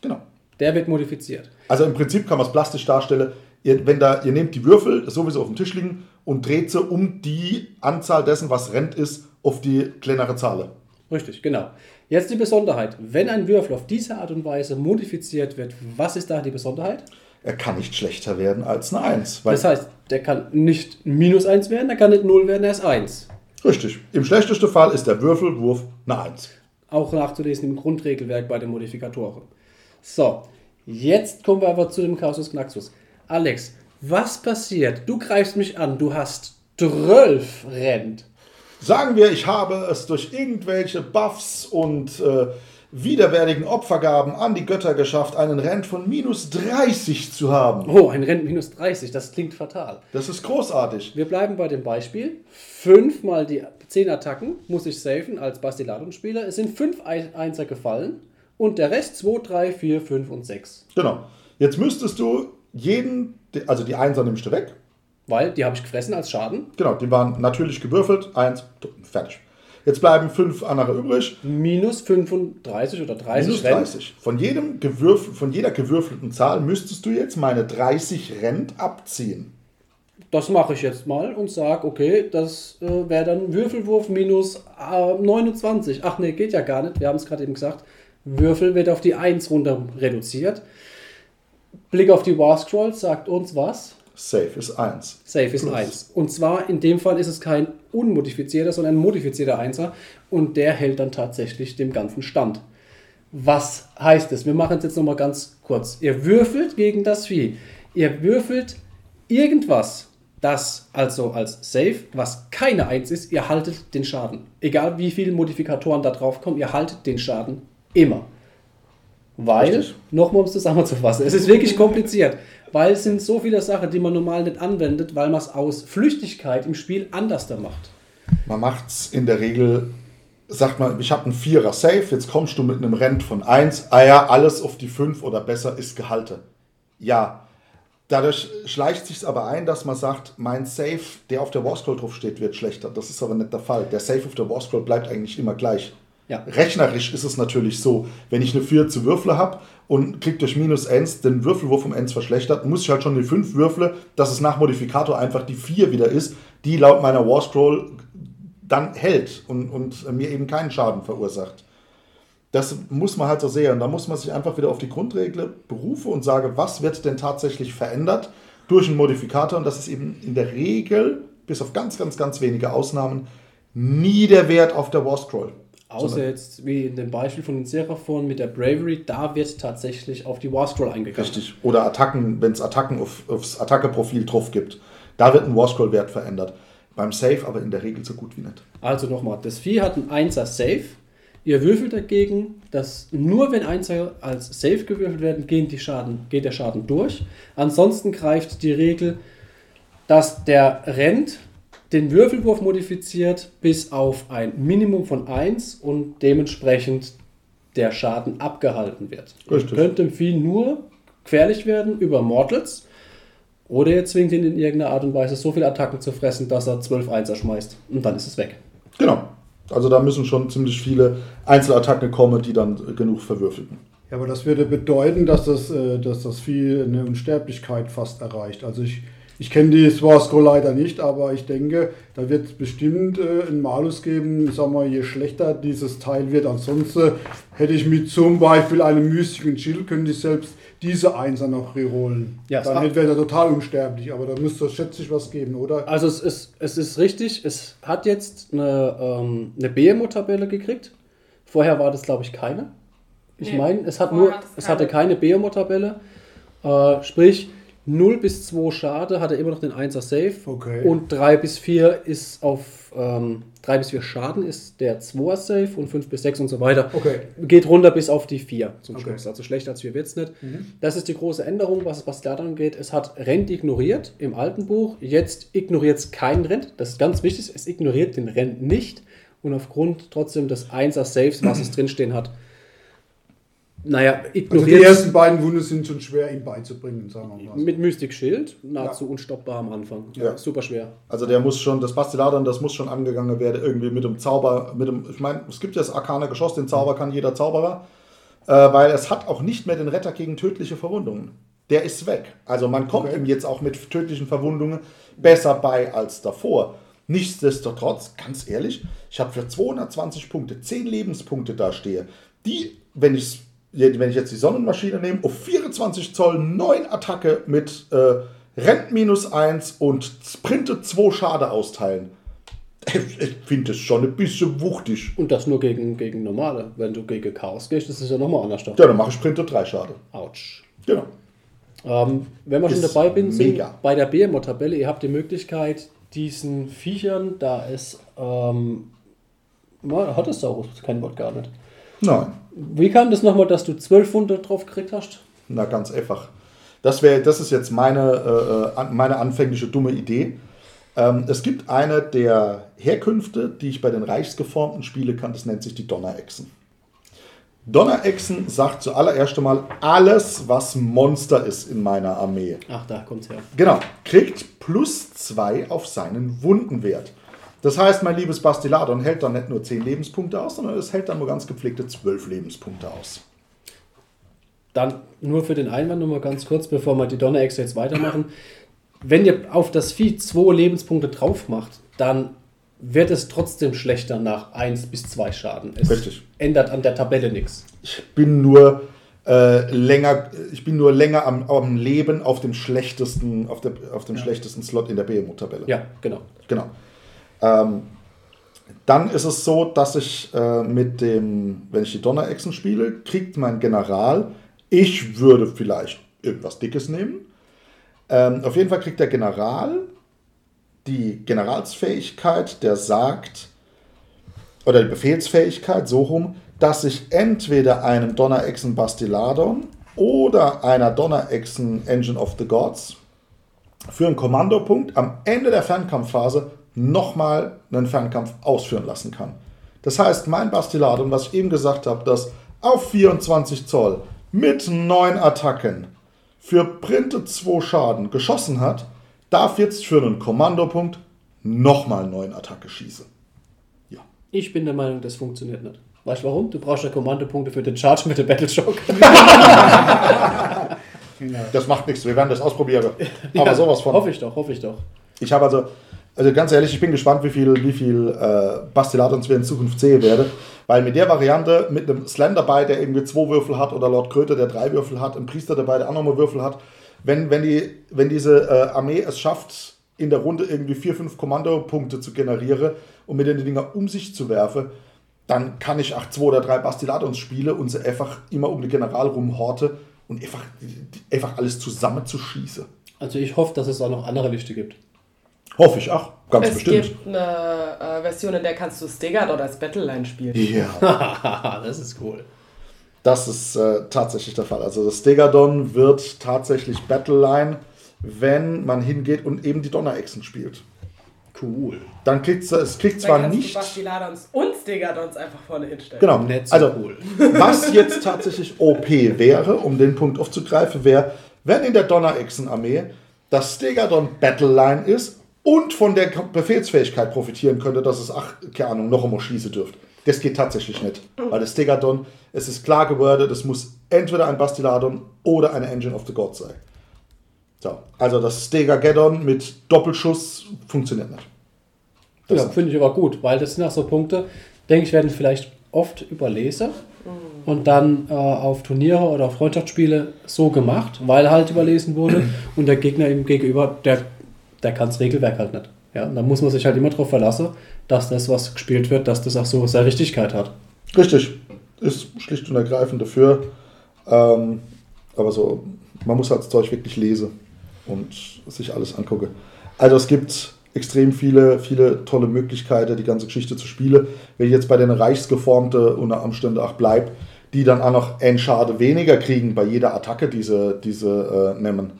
Genau. Der wird modifiziert. Also im Prinzip kann man es plastisch darstellen. Ihr, wenn da, ihr nehmt die Würfel, so wie sie auf dem Tisch liegen, und dreht sie um die Anzahl dessen, was Rent ist, auf die kleinere Zahl. Richtig, genau. Jetzt die Besonderheit. Wenn ein Würfel auf diese Art und Weise modifiziert wird, was ist da die Besonderheit? Er kann nicht schlechter werden als eine 1. Weil, Das heißt, der kann nicht minus 1 werden, der kann nicht 0 werden, er ist 1. richtig. Im schlechtesten Fall ist der Würfelwurf eine 1. Auch nachzulesen im Grundregelwerk bei den Modifikatoren. So, jetzt kommen wir aber zu dem Kausus Knaxus. Alex, was passiert? Du greifst mich an, du hast 12 Rent. Sagen wir, ich habe es durch irgendwelche Buffs und äh, widerwärtigen Opfergaben an die Götter geschafft, einen Rent von minus 30 zu haben. Oh, ein Rent minus 30, das klingt fatal. Das ist großartig. Wir bleiben bei dem Beispiel. 5 mal die 10 Attacken muss ich safen als Bastiladon-Spieler. Es sind 5 Einser gefallen und der Rest 2, 3, 4, 5 und 6. Genau. Jetzt müsstest du jeden, also die Einser nimmst du weg. Weil die habe ich gefressen als Schaden. Genau, die waren natürlich gewürfelt. Eins, fertig. Jetzt bleiben fünf andere übrig. Minus 35 oder 30 Minus Rent. 30. Von, jedem gewürf, von jeder gewürfelten Zahl müsstest du jetzt meine 30 Rent abziehen. Das mache ich jetzt mal und sage, okay, das äh, wäre dann Würfelwurf minus äh, 29. Ach nee, geht ja gar nicht. Wir haben es gerade eben gesagt. Würfel wird auf die 1 runter reduziert. Blick auf die War Scrolls sagt uns was? Safe ist 1. Safe ist Plus. 1. Und zwar in dem Fall ist es kein unmodifizierter, sondern ein modifizierter Einser und der hält dann tatsächlich dem ganzen Stand. Was heißt es? Wir machen es jetzt nochmal ganz kurz. Ihr würfelt gegen das Vieh. Ihr würfelt irgendwas, das also als Safe, was keine 1 ist, ihr haltet den Schaden. Egal wie viele Modifikatoren da drauf kommen, ihr haltet den Schaden immer. Weil, nochmal um es zusammenzufassen, es ist wirklich kompliziert. Weil es sind so viele Sachen, die man normal nicht anwendet, weil man es aus Flüchtigkeit im Spiel anders da macht. Man macht es in der Regel, sagt man, ich habe einen Vierer Safe, jetzt kommst du mit einem Rent von 1, ah ja, alles auf die 5 oder besser ist gehalten. Ja, dadurch schleicht sich aber ein, dass man sagt, mein Safe, der auf der Warscroll drauf steht, wird schlechter. Das ist aber nicht der Fall. Der Safe auf der Warscroll bleibt eigentlich immer gleich. Ja. Rechnerisch ist es natürlich so, wenn ich eine 4 zu Würfel habe und kriege durch minus 1 den Würfelwurf um 1 verschlechtert, muss ich halt schon die 5 würfle, dass es nach Modifikator einfach die 4 wieder ist, die laut meiner Warscroll dann hält und, und mir eben keinen Schaden verursacht. Das muss man halt so sehen. Da muss man sich einfach wieder auf die Grundregel berufen und sagen, was wird denn tatsächlich verändert durch einen Modifikator. Und das ist eben in der Regel, bis auf ganz, ganz, ganz wenige Ausnahmen, nie der Wert auf der Warscroll. Außer jetzt wie in dem Beispiel von den Seraphon mit der Bravery, da wird tatsächlich auf die Warscroll eingegangen. Richtig. Oder Attacken, wenn es Attacken auf, aufs Attacke-Profil drauf gibt. Da wird ein Warscroll-Wert verändert. Beim Safe aber in der Regel so gut wie nicht. Also nochmal, das Vieh hat ein 1er Safe. Ihr würfelt dagegen, dass nur wenn Einser als Safe gewürfelt werden, gehen die Schaden, geht der Schaden durch. Ansonsten greift die Regel, dass der Rent den Würfelwurf modifiziert bis auf ein Minimum von 1 und dementsprechend der Schaden abgehalten wird. Richtig. Ihr könnt dem Vieh nur gefährlich werden über Mortals oder ihr zwingt ihn in irgendeiner Art und Weise so viele Attacken zu fressen, dass er 12 Einser schmeißt und dann ist es weg. Genau. Also da müssen schon ziemlich viele Einzelattacken kommen, die dann genug verwürfelten. Ja, aber das würde bedeuten, dass das, äh, dass das Vieh eine Unsterblichkeit fast erreicht. Also ich, ich kenne die Swarscroll leider nicht, aber ich denke, da wird es bestimmt äh, einen Malus geben, ich sag mal, je schlechter dieses Teil wird. Ansonsten hätte ich mit zum Beispiel einem mystischen Schild, könnte ich selbst diese Einser noch reholen. Ja, Dann wäre er total unsterblich, aber da müsste es schätze ich was geben, oder? Also es ist, es ist richtig, es hat jetzt eine, ähm, eine BMO-Tabelle gekriegt. Vorher war das, glaube ich, keine. Ich Nee, meine, es, hat nur, hat es es hatte keine. keine BMO-Tabelle. Äh, sprich, 0 bis 2 Schade hat er immer noch den 1er Safe. Okay. Und 3 bis 4 ist auf ähm, 3 bis 4 Schaden ist der 2er Safe und 5 bis 6 und so weiter. Okay. Geht runter bis auf die 4 zum Okay. Schluss. Also schlechter als 4 wird es nicht. Das ist die große Änderung, was, was da dann geht. Es hat Rent ignoriert im alten Buch. Jetzt ignoriert es keinen Rent. Das ist ganz wichtig. Es ignoriert den Rent nicht. Und aufgrund trotzdem des 1er Saves, was es drinstehen hat, naja, Also die ignoriert ersten beiden Wunden sind schon schwer ihm beizubringen, sagen wir mal. so. mit Mystic Schild nahezu unstoppbar am Anfang. Ja. Super schwer. Also der muss schon, das Bastiladern, das muss schon angegangen werden, irgendwie mit dem Zauber, mit dem, ich meine, es gibt ja das Arkane Geschoss, den Zauber kann jeder Zauberer, äh, weil es hat auch nicht mehr den Retter gegen tödliche Verwundungen. Der ist weg. Also man kommt Okay. ihm jetzt auch mit tödlichen Verwundungen besser bei als davor. Nichtsdestotrotz, ganz ehrlich, ich habe für 220 Punkte 10 Lebenspunkte da stehe, die, wenn ich, wenn ich jetzt die Sonnenmaschine nehme, auf 24 Zoll 9 Attacke mit äh, Rent minus 1 und Sprinte 2 Schade austeilen. Ich, ich finde es schon ein bisschen wuchtig. Und das nur gegen, gegen normale. Wenn du gegen Chaos gehst, das ist ja nochmal anders. Ja, dann mache ich Sprinte 3 Schade. Autsch. Genau. Ähm, wenn wir schon Ist dabei bin, sind bei der BMO-Tabelle, ihr habt die Möglichkeit, diesen Viechern, da es, ähm, na, hat es Saurus, das kein Wort gar nicht. Nein. Wie kam das nochmal, dass du 12 Wunder drauf gekriegt hast? Na, ganz einfach. Das, wär, das ist jetzt meine, äh, meine anfängliche dumme Idee. Ähm, es gibt eine der Herkünfte, die ich bei den Reichsgeformten spiele kann, das nennt sich die Donnerechsen. Donnerechsen sagt zuallererst einmal alles, was Monster ist in meiner Armee. Ach, da kommt's her. Genau, kriegt plus 2 auf seinen Wundenwert. Das heißt, mein liebes Bastiladon hält dann nicht nur 10 Lebenspunkte aus, sondern es hält dann nur ganz gepflegte 12 Lebenspunkte aus. Dann nur für den Einwand nochmal ganz kurz, bevor wir die Donnerechse jetzt weitermachen. Wenn ihr auf das Vieh 2 Lebenspunkte drauf macht, dann wird es trotzdem schlechter nach 1 bis 2 Schaden. Es Richtig. ändert an der Tabelle nichts. Ich bin nur äh, länger, ich bin nur länger am, am Leben auf dem schlechtesten, auf, der, auf dem schlechtesten Slot in der BMO-Tabelle. Ja, genau. Genau. Ähm, dann ist es so, dass ich äh, mit dem, wenn ich die Donnerechsen spiele, kriegt mein General, ich würde vielleicht irgendwas Dickes nehmen. Ähm, auf jeden Fall kriegt der General die Generalsfähigkeit, der sagt, oder die Befehlsfähigkeit, so rum, dass ich entweder einem Donnerechsen Bastiladon oder einer Donnerechsen Engine of the Gods für einen Kommandopunkt am Ende der Fernkampfphase nochmal einen Fernkampf ausführen lassen kann. Das heißt, mein Bastiladum, was ich eben gesagt habe, dass auf 24 Zoll mit 9 Attacken für Printe 2 Schaden geschossen hat, darf jetzt für einen Kommandopunkt nochmal 9 Attacke schießen. Ich bin der Meinung, das funktioniert nicht. Weißt du warum? Du brauchst ja Kommandopunkte für den Charge mit dem Battle Shock. Das macht nichts, wir werden das ausprobieren. Aber sowas von. Hoffe ich doch, hoffe ich doch. Ich habe also, also ganz ehrlich, ich bin gespannt, wie viel, wie viel äh, Bastiladons wir in Zukunft sehen werden. Weil mit der Variante, mit einem Slender dabei, der irgendwie zwei Würfel hat, oder Lord Kröte, der drei Würfel hat, ein Priester dabei, der auch nochmal Würfel hat, wenn, wenn, die, wenn diese äh, Armee es schafft, in der Runde irgendwie vier, fünf Kommandopunkte zu generieren und mit den Dinger um sich zu werfen, dann kann ich auch zwei oder drei Bastiladons spielen und sie einfach immer um den General rumhorte und einfach, einfach alles zusammenzuschießen. Also ich hoffe, dass es auch noch andere Lichte gibt. Hoffe ich auch, ganz es bestimmt. gibt eine äh, Version, in der kannst du Stigard oder als Battleline spielen. Ja, das ist cool. das ist äh, tatsächlich der Fall. Also das Stegadon wird tatsächlich Battleline, wenn man hingeht und eben die Donnerechsen spielt. Cool. Dann kriegt es kriegt Dann zwar nicht. du Bastiladons und Stigadons einfach vorne hinstellen. Genau. Nicht so also, cool. was jetzt tatsächlich OP wäre, um den Punkt aufzugreifen, wäre, wenn in der Donnerechsen-Armee das Stegadon Battleline ist und von der Befehlsfähigkeit profitieren könnte, dass es, ach, keine Ahnung, noch einmal schießen dürft. Das geht tatsächlich nicht. Weil das Stegadon, es ist klar gewordet, es muss entweder ein Bastiladon oder eine Engine of the Gods sein. So, also das Stegageddon mit Doppelschuss funktioniert nicht. Das Ja, finde ich aber gut, weil das sind auch so Punkte, denke ich, werden vielleicht oft überlesen und dann äh, auf Turniere oder auf Freundschaftsspiele so gemacht, weil halt überlesen wurde und der Gegner ihm gegenüber, der, der kann das Regelwerk halt nicht. Ja, da muss man sich halt immer darauf verlassen, dass das, was gespielt wird, dass das auch so seine Richtigkeit hat. Richtig. Ist schlicht und ergreifend dafür. Ähm, aber so, man muss halt das Zeug wirklich lesen und sich alles angucken. Also es gibt extrem viele, viele tolle Möglichkeiten, die ganze Geschichte zu spielen. Wenn ich jetzt bei den Reichsgeformten unter Umständen auch bleibt, die dann auch noch ein Schade weniger kriegen bei jeder Attacke, die sie, die sie äh, nehmen,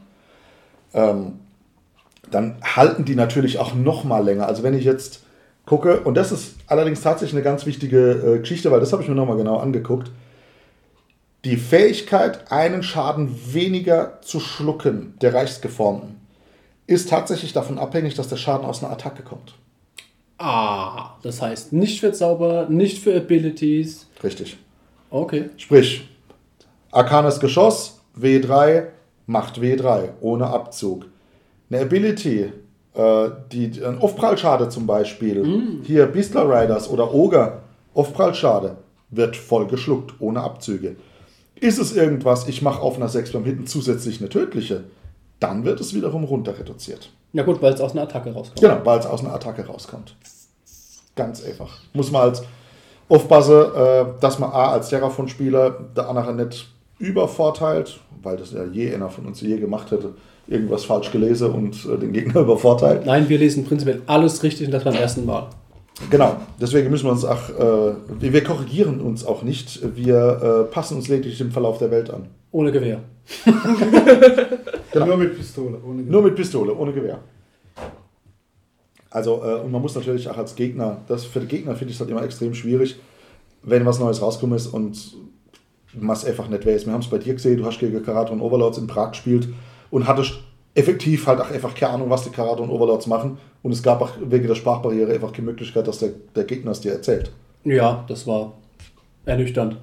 ähm, dann halten die natürlich auch noch mal länger. Also wenn ich jetzt gucke, und das ist allerdings tatsächlich eine ganz wichtige äh, Geschichte, weil das habe ich mir noch mal genau angeguckt, die Fähigkeit, einen Schaden weniger zu schlucken der Reichsgeformten, ist tatsächlich davon abhängig, dass der Schaden aus einer Attacke kommt. Ah, das heißt nicht für Zauber, nicht für Abilities. Richtig. Okay. Sprich, Arcanes Geschoss, W3, macht W3, ohne Abzug. Eine Ability, äh, die, ein Aufprallschade zum Beispiel, hier Beastler Riders oder Ogre, Aufprallschade, wird voll geschluckt, ohne Abzüge. Ist es irgendwas, ich mache auf einer 6 beim Hinten zusätzlich eine tödliche, dann wird es wiederum runter reduziert. Ja gut, weil es aus einer Attacke rauskommt. Genau, weil es aus einer Attacke rauskommt. Ganz einfach. Muss man als aufpassen, äh, dass man A als Terraphon-Spieler der andere nicht übervorteilt, weil das ja je einer von uns je gemacht hätte, irgendwas falsch gelesen und äh, den Gegner übervorteilt. Nein, wir lesen prinzipiell alles richtig und das beim ersten Mal. Genau, deswegen müssen wir uns auch, äh, wir wir korrigieren uns auch nicht, wir äh, passen uns lediglich dem Verlauf der Welt an. Ohne Gewehr. Genau. Nur mit Pistole. Ohne Nur mit Pistole, ohne Gewehr. Also, äh, und man muss natürlich auch als Gegner, das für die Gegner finde ich es halt immer extrem schwierig, wenn was Neues rauskommt ist und man es einfach nicht weiß. Wir haben es bei dir gesehen, du hast gegen Karate und Overlords in Prag gespielt und hattest effektiv halt auch einfach keine Ahnung, was die Karate und Overlords machen. Und es gab auch wegen der Sprachbarriere einfach die Möglichkeit, dass der, der Gegner es dir erzählt. Ja, das war ernüchternd.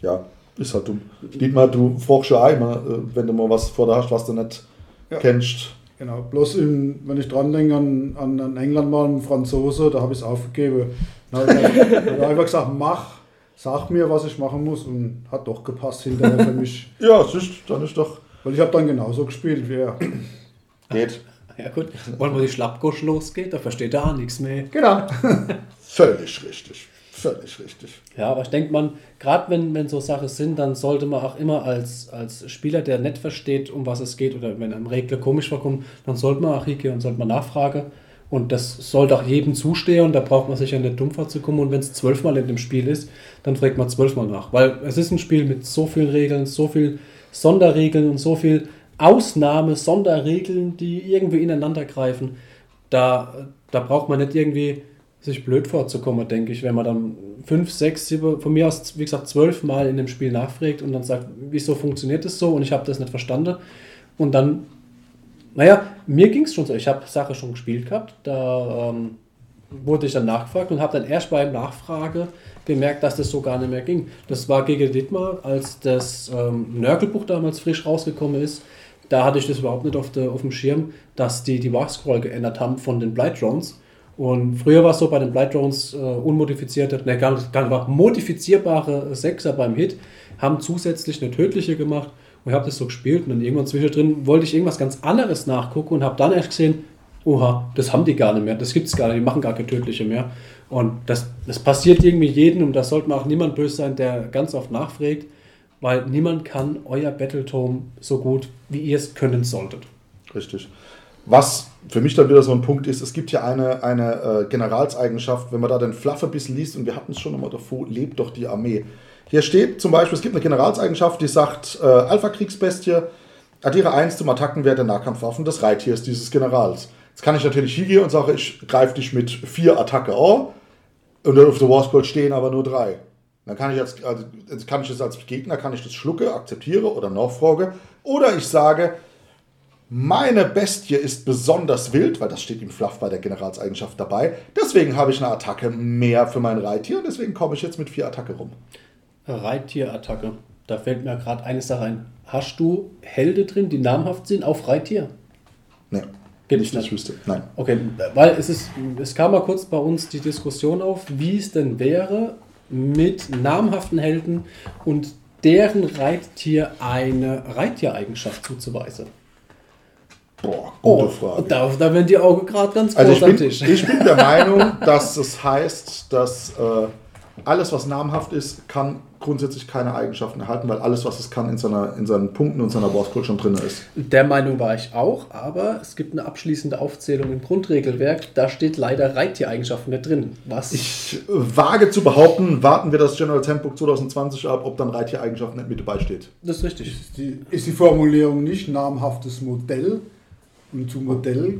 Ja, ist halt dumm. Dietmar, du fragst schon einmal, äh, wenn du mal was vor dir hast, was du nicht Ja. kennst. Genau, bloß in, wenn ich dran denke an, an, an England mal einen Franzose, da habe ich es aufgegeben. Da habe ich einfach gesagt, mach, sag mir, was ich machen muss und hat doch gepasst hinterher für mich. Ja, es ist, dann ist doch. Weil ich habe dann genauso gespielt wie er. Geht. Ja gut, wollen wir die Schlappgusch losgeht, da versteht er auch nichts mehr. Genau. Völlig richtig. Völlig richtig. Ja, aber ich denke, man, gerade wenn, wenn so Sachen sind, dann sollte man auch immer als, als Spieler, der nicht versteht, um was es geht, oder wenn einem Regler komisch vorkommt, dann sollte man auch hingehen und sollte man nachfragen. Und das sollte auch jedem zustehen und da braucht man sich ja nicht dumm vorzukommen. Und wenn es zwölfmal in dem Spiel ist, dann fragt man zwölfmal nach. Weil es ist ein Spiel mit so vielen Regeln, so viel Sonderregeln und so viel Ausnahme, Sonderregeln, die irgendwie ineinander greifen. Da, da braucht man nicht irgendwie sich blöd vorzukommen, denke ich, wenn man dann fünf, sechs, sieben, von mir aus, wie gesagt, zwölf Mal in dem Spiel nachfragt und dann sagt, wieso funktioniert das so und ich habe das nicht verstanden. Und dann, naja, mir ging es schon so. Ich habe Sache schon gespielt gehabt, da ähm, wurde ich dann nachgefragt und habe dann erst beim Nachfrage gemerkt, dass das so gar nicht mehr ging. Das war gegen Dietmar, als das ähm, Nörgelbuch damals frisch rausgekommen ist. Da hatte ich das überhaupt nicht auf, der, auf dem Schirm, dass die die Warp-Scroll geändert haben von den Blight Drones. Und früher war es so bei den Blight Drones äh, unmodifizierte, ne, gar nicht, gar nicht, modifizierbare Sechser beim Hit, haben zusätzlich eine tödliche gemacht. Und ich habe das so gespielt und dann irgendwann zwischendrin wollte ich irgendwas ganz anderes nachgucken und habe dann erst gesehen, oha, das haben die gar nicht mehr, das gibt es gar nicht, die machen gar keine tödliche mehr. Und das, das passiert irgendwie jedem und da sollte man auch niemand böse sein, der ganz oft nachfragt, weil niemand kann euer Battletome so gut, wie ihr es können solltet. Richtig. Was für mich dann wieder so ein Punkt ist, es gibt ja eine, eine äh, Generalseigenschaft, wenn man da den Fluff ein bisschen liest, und wir hatten es schon einmal davor, lebt doch die Armee. Hier steht zum Beispiel, es gibt eine Generalseigenschaft, die sagt, äh, Alpha-Kriegsbestie, addiere 1 zum Attackenwert der Nahkampfwaffen des Reittiers dieses Generals. Jetzt kann ich natürlich hingehen und sage, ich greife dich mit 4 Attacke an und dann auf der Warscroll stehen aber nur 3. Dann kann ich jetzt, also, kann ich das als Gegner, kann ich das schlucke, akzeptiere oder nachfrage. Oder ich sage, meine Bestie ist besonders wild, weil das steht im Fluff bei der Generalseigenschaft dabei. Deswegen habe ich eine Attacke mehr für mein Reittier und deswegen komme ich jetzt mit vier Attacke rum. Reittier-Attacke. Da fällt mir gerade eine Sache ein. Hast du Helde drin, die namhaft sind auf Reittier? Nee. Gibt nicht, ich wüsste. Nein. Okay, weil es ist, es kam mal kurz bei uns die Diskussion auf, wie es denn wäre, mit namhaften Helden und deren Reittier eine Reittiereigenschaft zuzuweisen. Boah, Oh, gute Frage. da, da werden die Augen gerade ganz groß Also ich bin, ich bin der Meinung, dass es heißt, dass äh, alles, was namhaft ist, kann grundsätzlich keine Eigenschaften erhalten, weil alles, was es kann, in, seiner, in seinen Punkten und seiner Bosscode schon drin ist. Der Meinung war ich auch, aber es gibt eine abschließende Aufzählung im Grundregelwerk. Da steht leider Reittiereigenschaften nicht drin. Was? Ich wage zu behaupten, warten wir das General Handbook 2020 ab, ob dann Reittier-Eigenschaften nicht mit dabei steht. das ist richtig. Ist die, ist die Formulierung nicht namhaftes Modell? Und zu Modell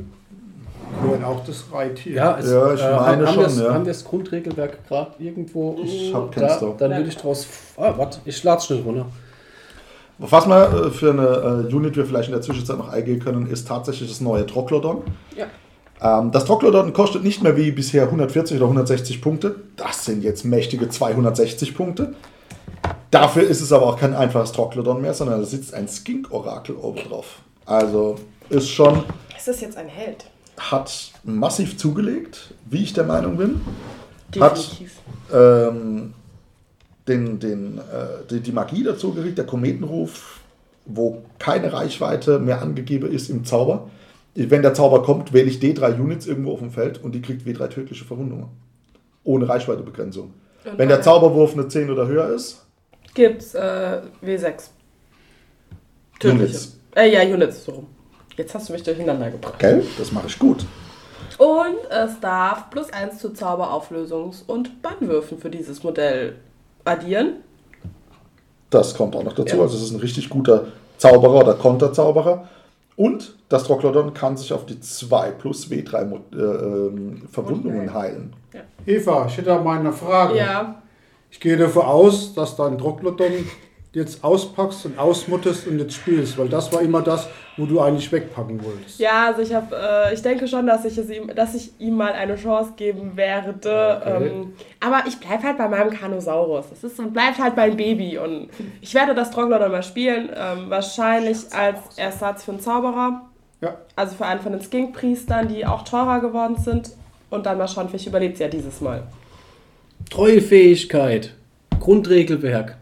gehört auch das Reittier. Ja, es, Ja, ich äh, meine haben, schon, wir das, ja. haben wir das Grundregelwerk gerade irgendwo? Ich hab da, keins da. Dann würde ich draus. Ah, warte, ich lade schnell runter. Was wir äh, für eine äh, Unit wir vielleicht in der Zwischenzeit noch eingehen können, ist tatsächlich das neue Troglodon. Ja. Ähm, das Troglodon kostet nicht mehr wie bisher 140 oder 160 Punkte. Das sind jetzt mächtige 260 Punkte. Dafür ist es aber auch kein einfaches Troglodon mehr, sondern da sitzt ein Skink-Orakel oben drauf. Also ist schon, Ist das jetzt ein Held? Hat massiv zugelegt, wie ich der Meinung bin. Hat Definitiv. ähm, den, den, äh, die, die Magie dazu gekriegt, der Kometenruf, wo keine Reichweite mehr angegeben ist im Zauber. Wenn der Zauber kommt, wähle ich D3 Units irgendwo auf dem Feld und die kriegt W3 tödliche Verwundungen. Ohne Reichweitebegrenzung. Und Wenn der Zauberwurf eine 10 oder höher ist, Gibt's äh, W6. Tödliche. Units. Äh, ja, Units, so rum. Jetzt hast du mich durcheinander gebracht. gell? Das mache ich gut. Und es darf plus 1 zu Zauberauflösungs- und Bannwürfen für dieses Modell addieren. Das kommt auch noch dazu. Ja. Also es ist ein richtig guter Zauberer oder Konterzauberer. Und das Troglodon kann sich auf die 2 plus W3 Mo- äh, ähm, Verwundungen Und- heilen. Eva, ich hätte da mal eine Frage. Ja, Ich gehe davon aus, dass dein Troglodon jetzt auspackst und ausmuttest und jetzt spielst, weil das war immer das, wo du eigentlich wegpacken wolltest. ja also ich, hab, äh, ich denke schon, dass ich, es ihm, dass ich ihm mal eine Chance geben werde. Okay. Ähm, aber ich bleibe halt bei meinem Kanosaurus. Das ist und bleibt halt mein Baby. Und ich werde das Troglodon mal spielen. Ähm, wahrscheinlich als Ersatz für einen Zauberer. Ja. Also für einen von den Skink-Priestern, die auch teurer geworden sind. Und dann mal schauen, vielleicht überlebt sie ja dieses Mal. Treuefähigkeit. Grundregelwerk.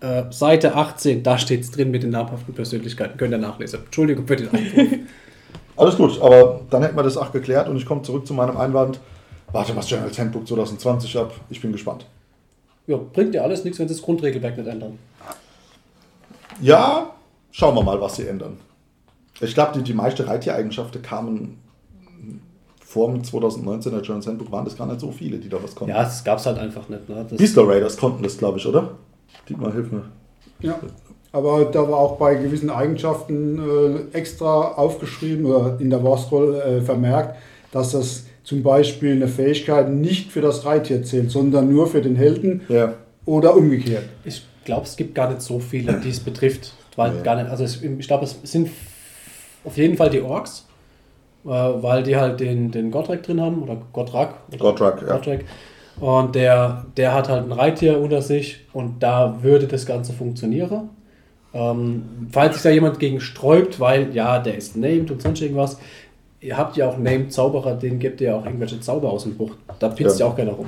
Äh, Seite 18, da steht es drin mit den namhaften Persönlichkeiten. Könnt ihr nachlesen. Entschuldigung für den Einwurf. Alles gut, aber dann hätten wir das auch geklärt und ich komme zurück zu meinem Einwand. Warte mal, das General Handbook 2020 ab. Ich bin gespannt. ja, bringt ja alles nichts, wenn sie das Grundregelwerk nicht ändern. Ja, schauen wir mal, was sie ändern. Ich glaube, die, die meisten Reittiereigenschaften kamen vor dem 2019er General Handbook, waren das gar nicht so viele, die da was konnten. Ja, das gab es halt einfach nicht. Ne? Das, Beastler Raiders konnten das, glaube ich, oder? Dietmar, hilf mir. Ja. Aber da war auch bei gewissen Eigenschaften äh, extra aufgeschrieben oder in der Worstroll äh, vermerkt, dass das zum Beispiel eine Fähigkeit nicht für das Reittier zählt, sondern nur für den Helden Ja. oder umgekehrt. Ich glaube, es gibt gar nicht so viele, die es betrifft. Weil Nee. gar nicht, also es, ich glaube, es sind auf jeden Fall die Orks, äh, weil die halt den, den Godrak drin haben, oder Godrak. Oder Godrak, ja. Godrak. Und der, der hat halt ein Reittier unter sich und da würde das Ganze funktionieren. Ähm, falls sich da jemand gegen sträubt, weil ja, der ist named und sonst irgendwas, ihr habt ja auch named Zauberer, denen gebt ihr ja auch irgendwelche Zauber aus dem Buch. Da pitzt Ja. ja auch gerne rum.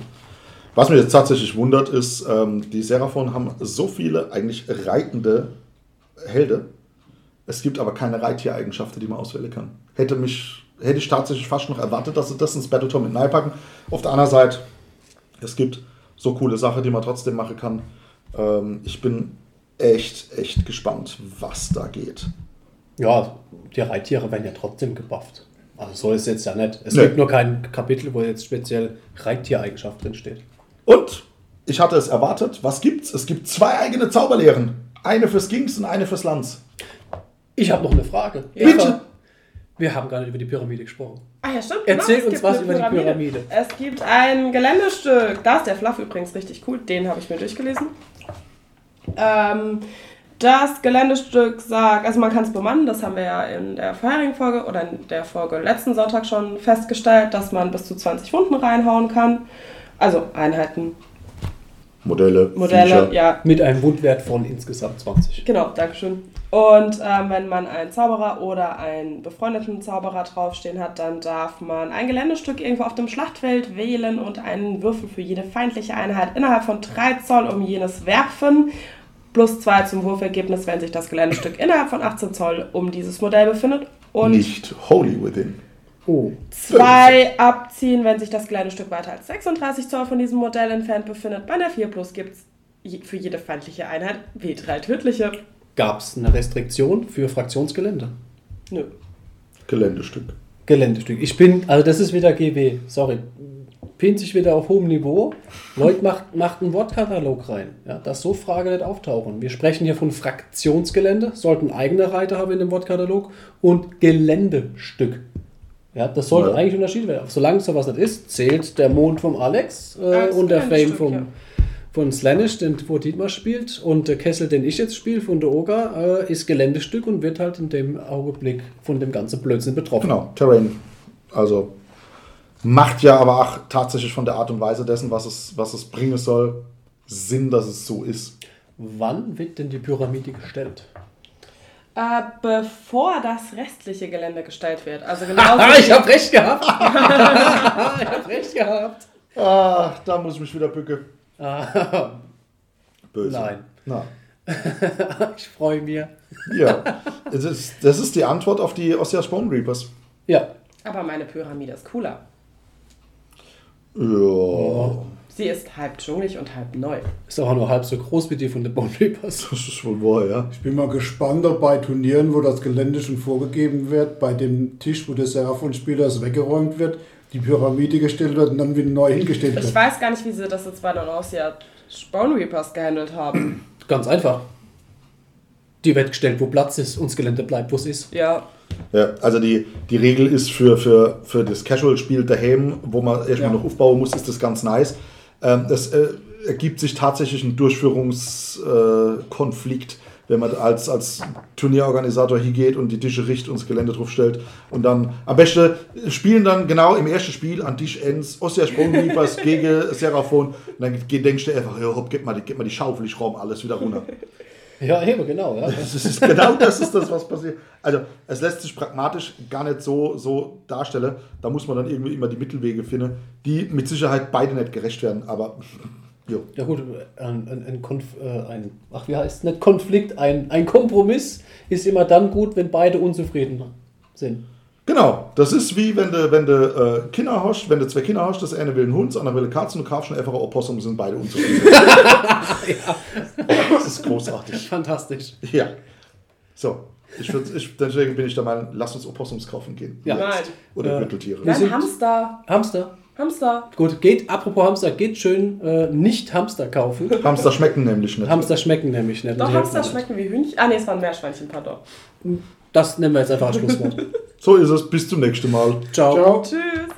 Was mich jetzt tatsächlich wundert, ist, ähm, die Seraphon haben so viele eigentlich reitende Helde. Es gibt aber keine Reittiereigenschaften, die man auswählen kann. Hätte mich, hätte ich tatsächlich fast noch erwartet, dass sie das ins Battleton mit packen. Auf der anderen Seite, es gibt so coole Sachen, die man trotzdem machen kann. Ähm, ich bin echt, echt gespannt, was da geht. Ja, die Reittiere werden ja trotzdem gebufft. Also so ist es jetzt ja nicht. Es Nee. gibt nur kein Kapitel, wo jetzt speziell Reittiereigenschaft drin steht. Und ich hatte es erwartet. Was gibt's? Es gibt zwei eigene Zauberlehren. Eine fürs Gings und eine fürs Lanz. Ich habe noch eine Frage. Bitte. Wir haben nicht über die Pyramide gesprochen. Ah ja, stimmt. Erzähl es uns was über die Pyramide. Es gibt ein Geländestück. Da ist der Fluff übrigens richtig cool. Den habe ich mir durchgelesen. Ähm, das Geländestück sagt, also man kann es bemannen, das haben wir ja in der vorherigen Folge oder in der Folge letzten Sonntag schon festgestellt, dass man bis zu 20 Wunden reinhauen kann. Also Einheiten, Modelle, Modelle, Viecher. ja, Mit einem Wundwert von insgesamt 20. Genau, Dankeschön. Und ähm, wenn man einen Zauberer oder einen befreundeten Zauberer draufstehen hat, dann darf man ein Geländestück irgendwo auf dem Schlachtfeld wählen und einen Würfel für jede feindliche Einheit innerhalb von 3 Zoll um jenes werfen. Plus 2 zum Wurfergebnis, wenn sich das Geländestück innerhalb von 18 Zoll um dieses Modell befindet. Und Nicht Holy Within. Oh. 2 abziehen, wenn sich das Geländestück weiter als 36 Zoll von diesem Modell entfernt befindet. Bei der 4 Plus gibt es für jede feindliche Einheit W3 tödliche. Gab es eine Restriktion für Fraktionsgelände? Nö. Geländestück. Geländestück. Ich bin, also das ist wieder GW, sorry. Pint sich wieder auf hohem Niveau. Leute, macht, macht einen Wortkatalog rein. Ja, dass so Fragen nicht auftauchen. Wir sprechen hier von Fraktionsgelände, sollten eigene Reiter haben in dem Wortkatalog und Geländestück. Ja, das sollte Ja. eigentlich unterschieden werden. Solange sowas nicht ist, zählt der Mond vom Alex äh, und der Fame vom, ja. von Slanish, den, wo Dietmar spielt, und der Kessel, den ich jetzt spiele, von der Oga, äh, ist Geländestück und wird halt in dem Augenblick von dem ganzen Blödsinn betroffen. Genau, Terrain. Also macht ja aber auch tatsächlich von der Art und Weise dessen, was es, was es bringen soll, Sinn, dass es so ist. Wann wird denn die Pyramide gestellt? Äh, bevor das restliche Gelände gestellt wird. Also genauso. ich habe recht gehabt. ich habe recht gehabt. Ah, da muss ich mich wieder bücken. Ah, Böse. Nein. Na, ich freue mich. ja. das, ist, das ist die Antwort auf die Ossias Bone Reapers. Ja. Aber meine Pyramide ist cooler. Ja. Sie ist halb dschungelig und halb neu. Ist auch nur halb so groß wie die von den Bone Reapers. Das ist wohl wahr, ja. Ich bin mal gespannt, ob bei Turnieren, wo das Gelände schon vorgegeben wird, bei dem Tisch, wo der Seraphon-Spieler es weggeräumt wird, die Pyramide gestellt wird und dann wieder neu hingestellt Ich wird. weiß gar nicht, wie sie das jetzt bei Aussia Bone Reapers gehandelt haben. Ganz einfach. Die wird gestellt, wo Platz ist und das Gelände bleibt, wo es ist. Ja, Ja, also die, die Regel ist für, für, für das Casual-Spiel daheim, wo man erstmal Ja. noch aufbauen muss, ist das ganz nice. Ähm, das äh, ergibt sich tatsächlich ein Durchführungskonflikt, äh, wenn man als, als Turnierorganisator hier geht und die Tische richtet und das Gelände drauf stellt. Und dann am besten spielen dann genau im ersten Spiel an Tisch Ends Ostia Sprung Reapers gegen Seraphon. Und dann denkst du einfach, ja, hopp, gib mal, die, gib mal die Schaufel, ich räume alles wieder runter. Ja, eben, genau. Ja. Das ist genau das ist das, was passiert. Also es lässt sich pragmatisch gar nicht so, so darstellen. Da muss man dann irgendwie immer die Mittelwege finden, die mit Sicherheit beide nicht gerecht werden. Aber jo. Ja gut, ein, ein, Konf, äh, ein ach wie heißt es nicht Konflikt, ein, ein Kompromiss ist immer dann gut, wenn beide unzufrieden sind. Genau, das ist wie wenn du, wenn du äh, Kinder hast, wenn du zwei Kinder hast, das eine will einen Hund, das andere will eine Katze und du kaufst schon einfach ein Opossum, sind beide unzufrieden. Das ist großartig. Fantastisch. Ja. So, ich würd, ich, deswegen bin ich der Meinung, lass uns Opossums kaufen gehen. Ja. nein. Oder Äh, Gürteltiere. Wir Nein, sind- Hamster. Hamster. Hamster. Gut, geht, apropos Hamster, geht schön äh, nicht Hamster kaufen. Hamster schmecken nämlich nicht. Hamster schmecken nämlich nicht. Doch, Hamster schmecken wie Hühnchen. Ah, nee, es waren Meerschweinchen, pardon. Das nennen wir jetzt einfach als Schlusswort. So ist es. Bis zum nächsten Mal. Ciao. Ciao. Tschüss.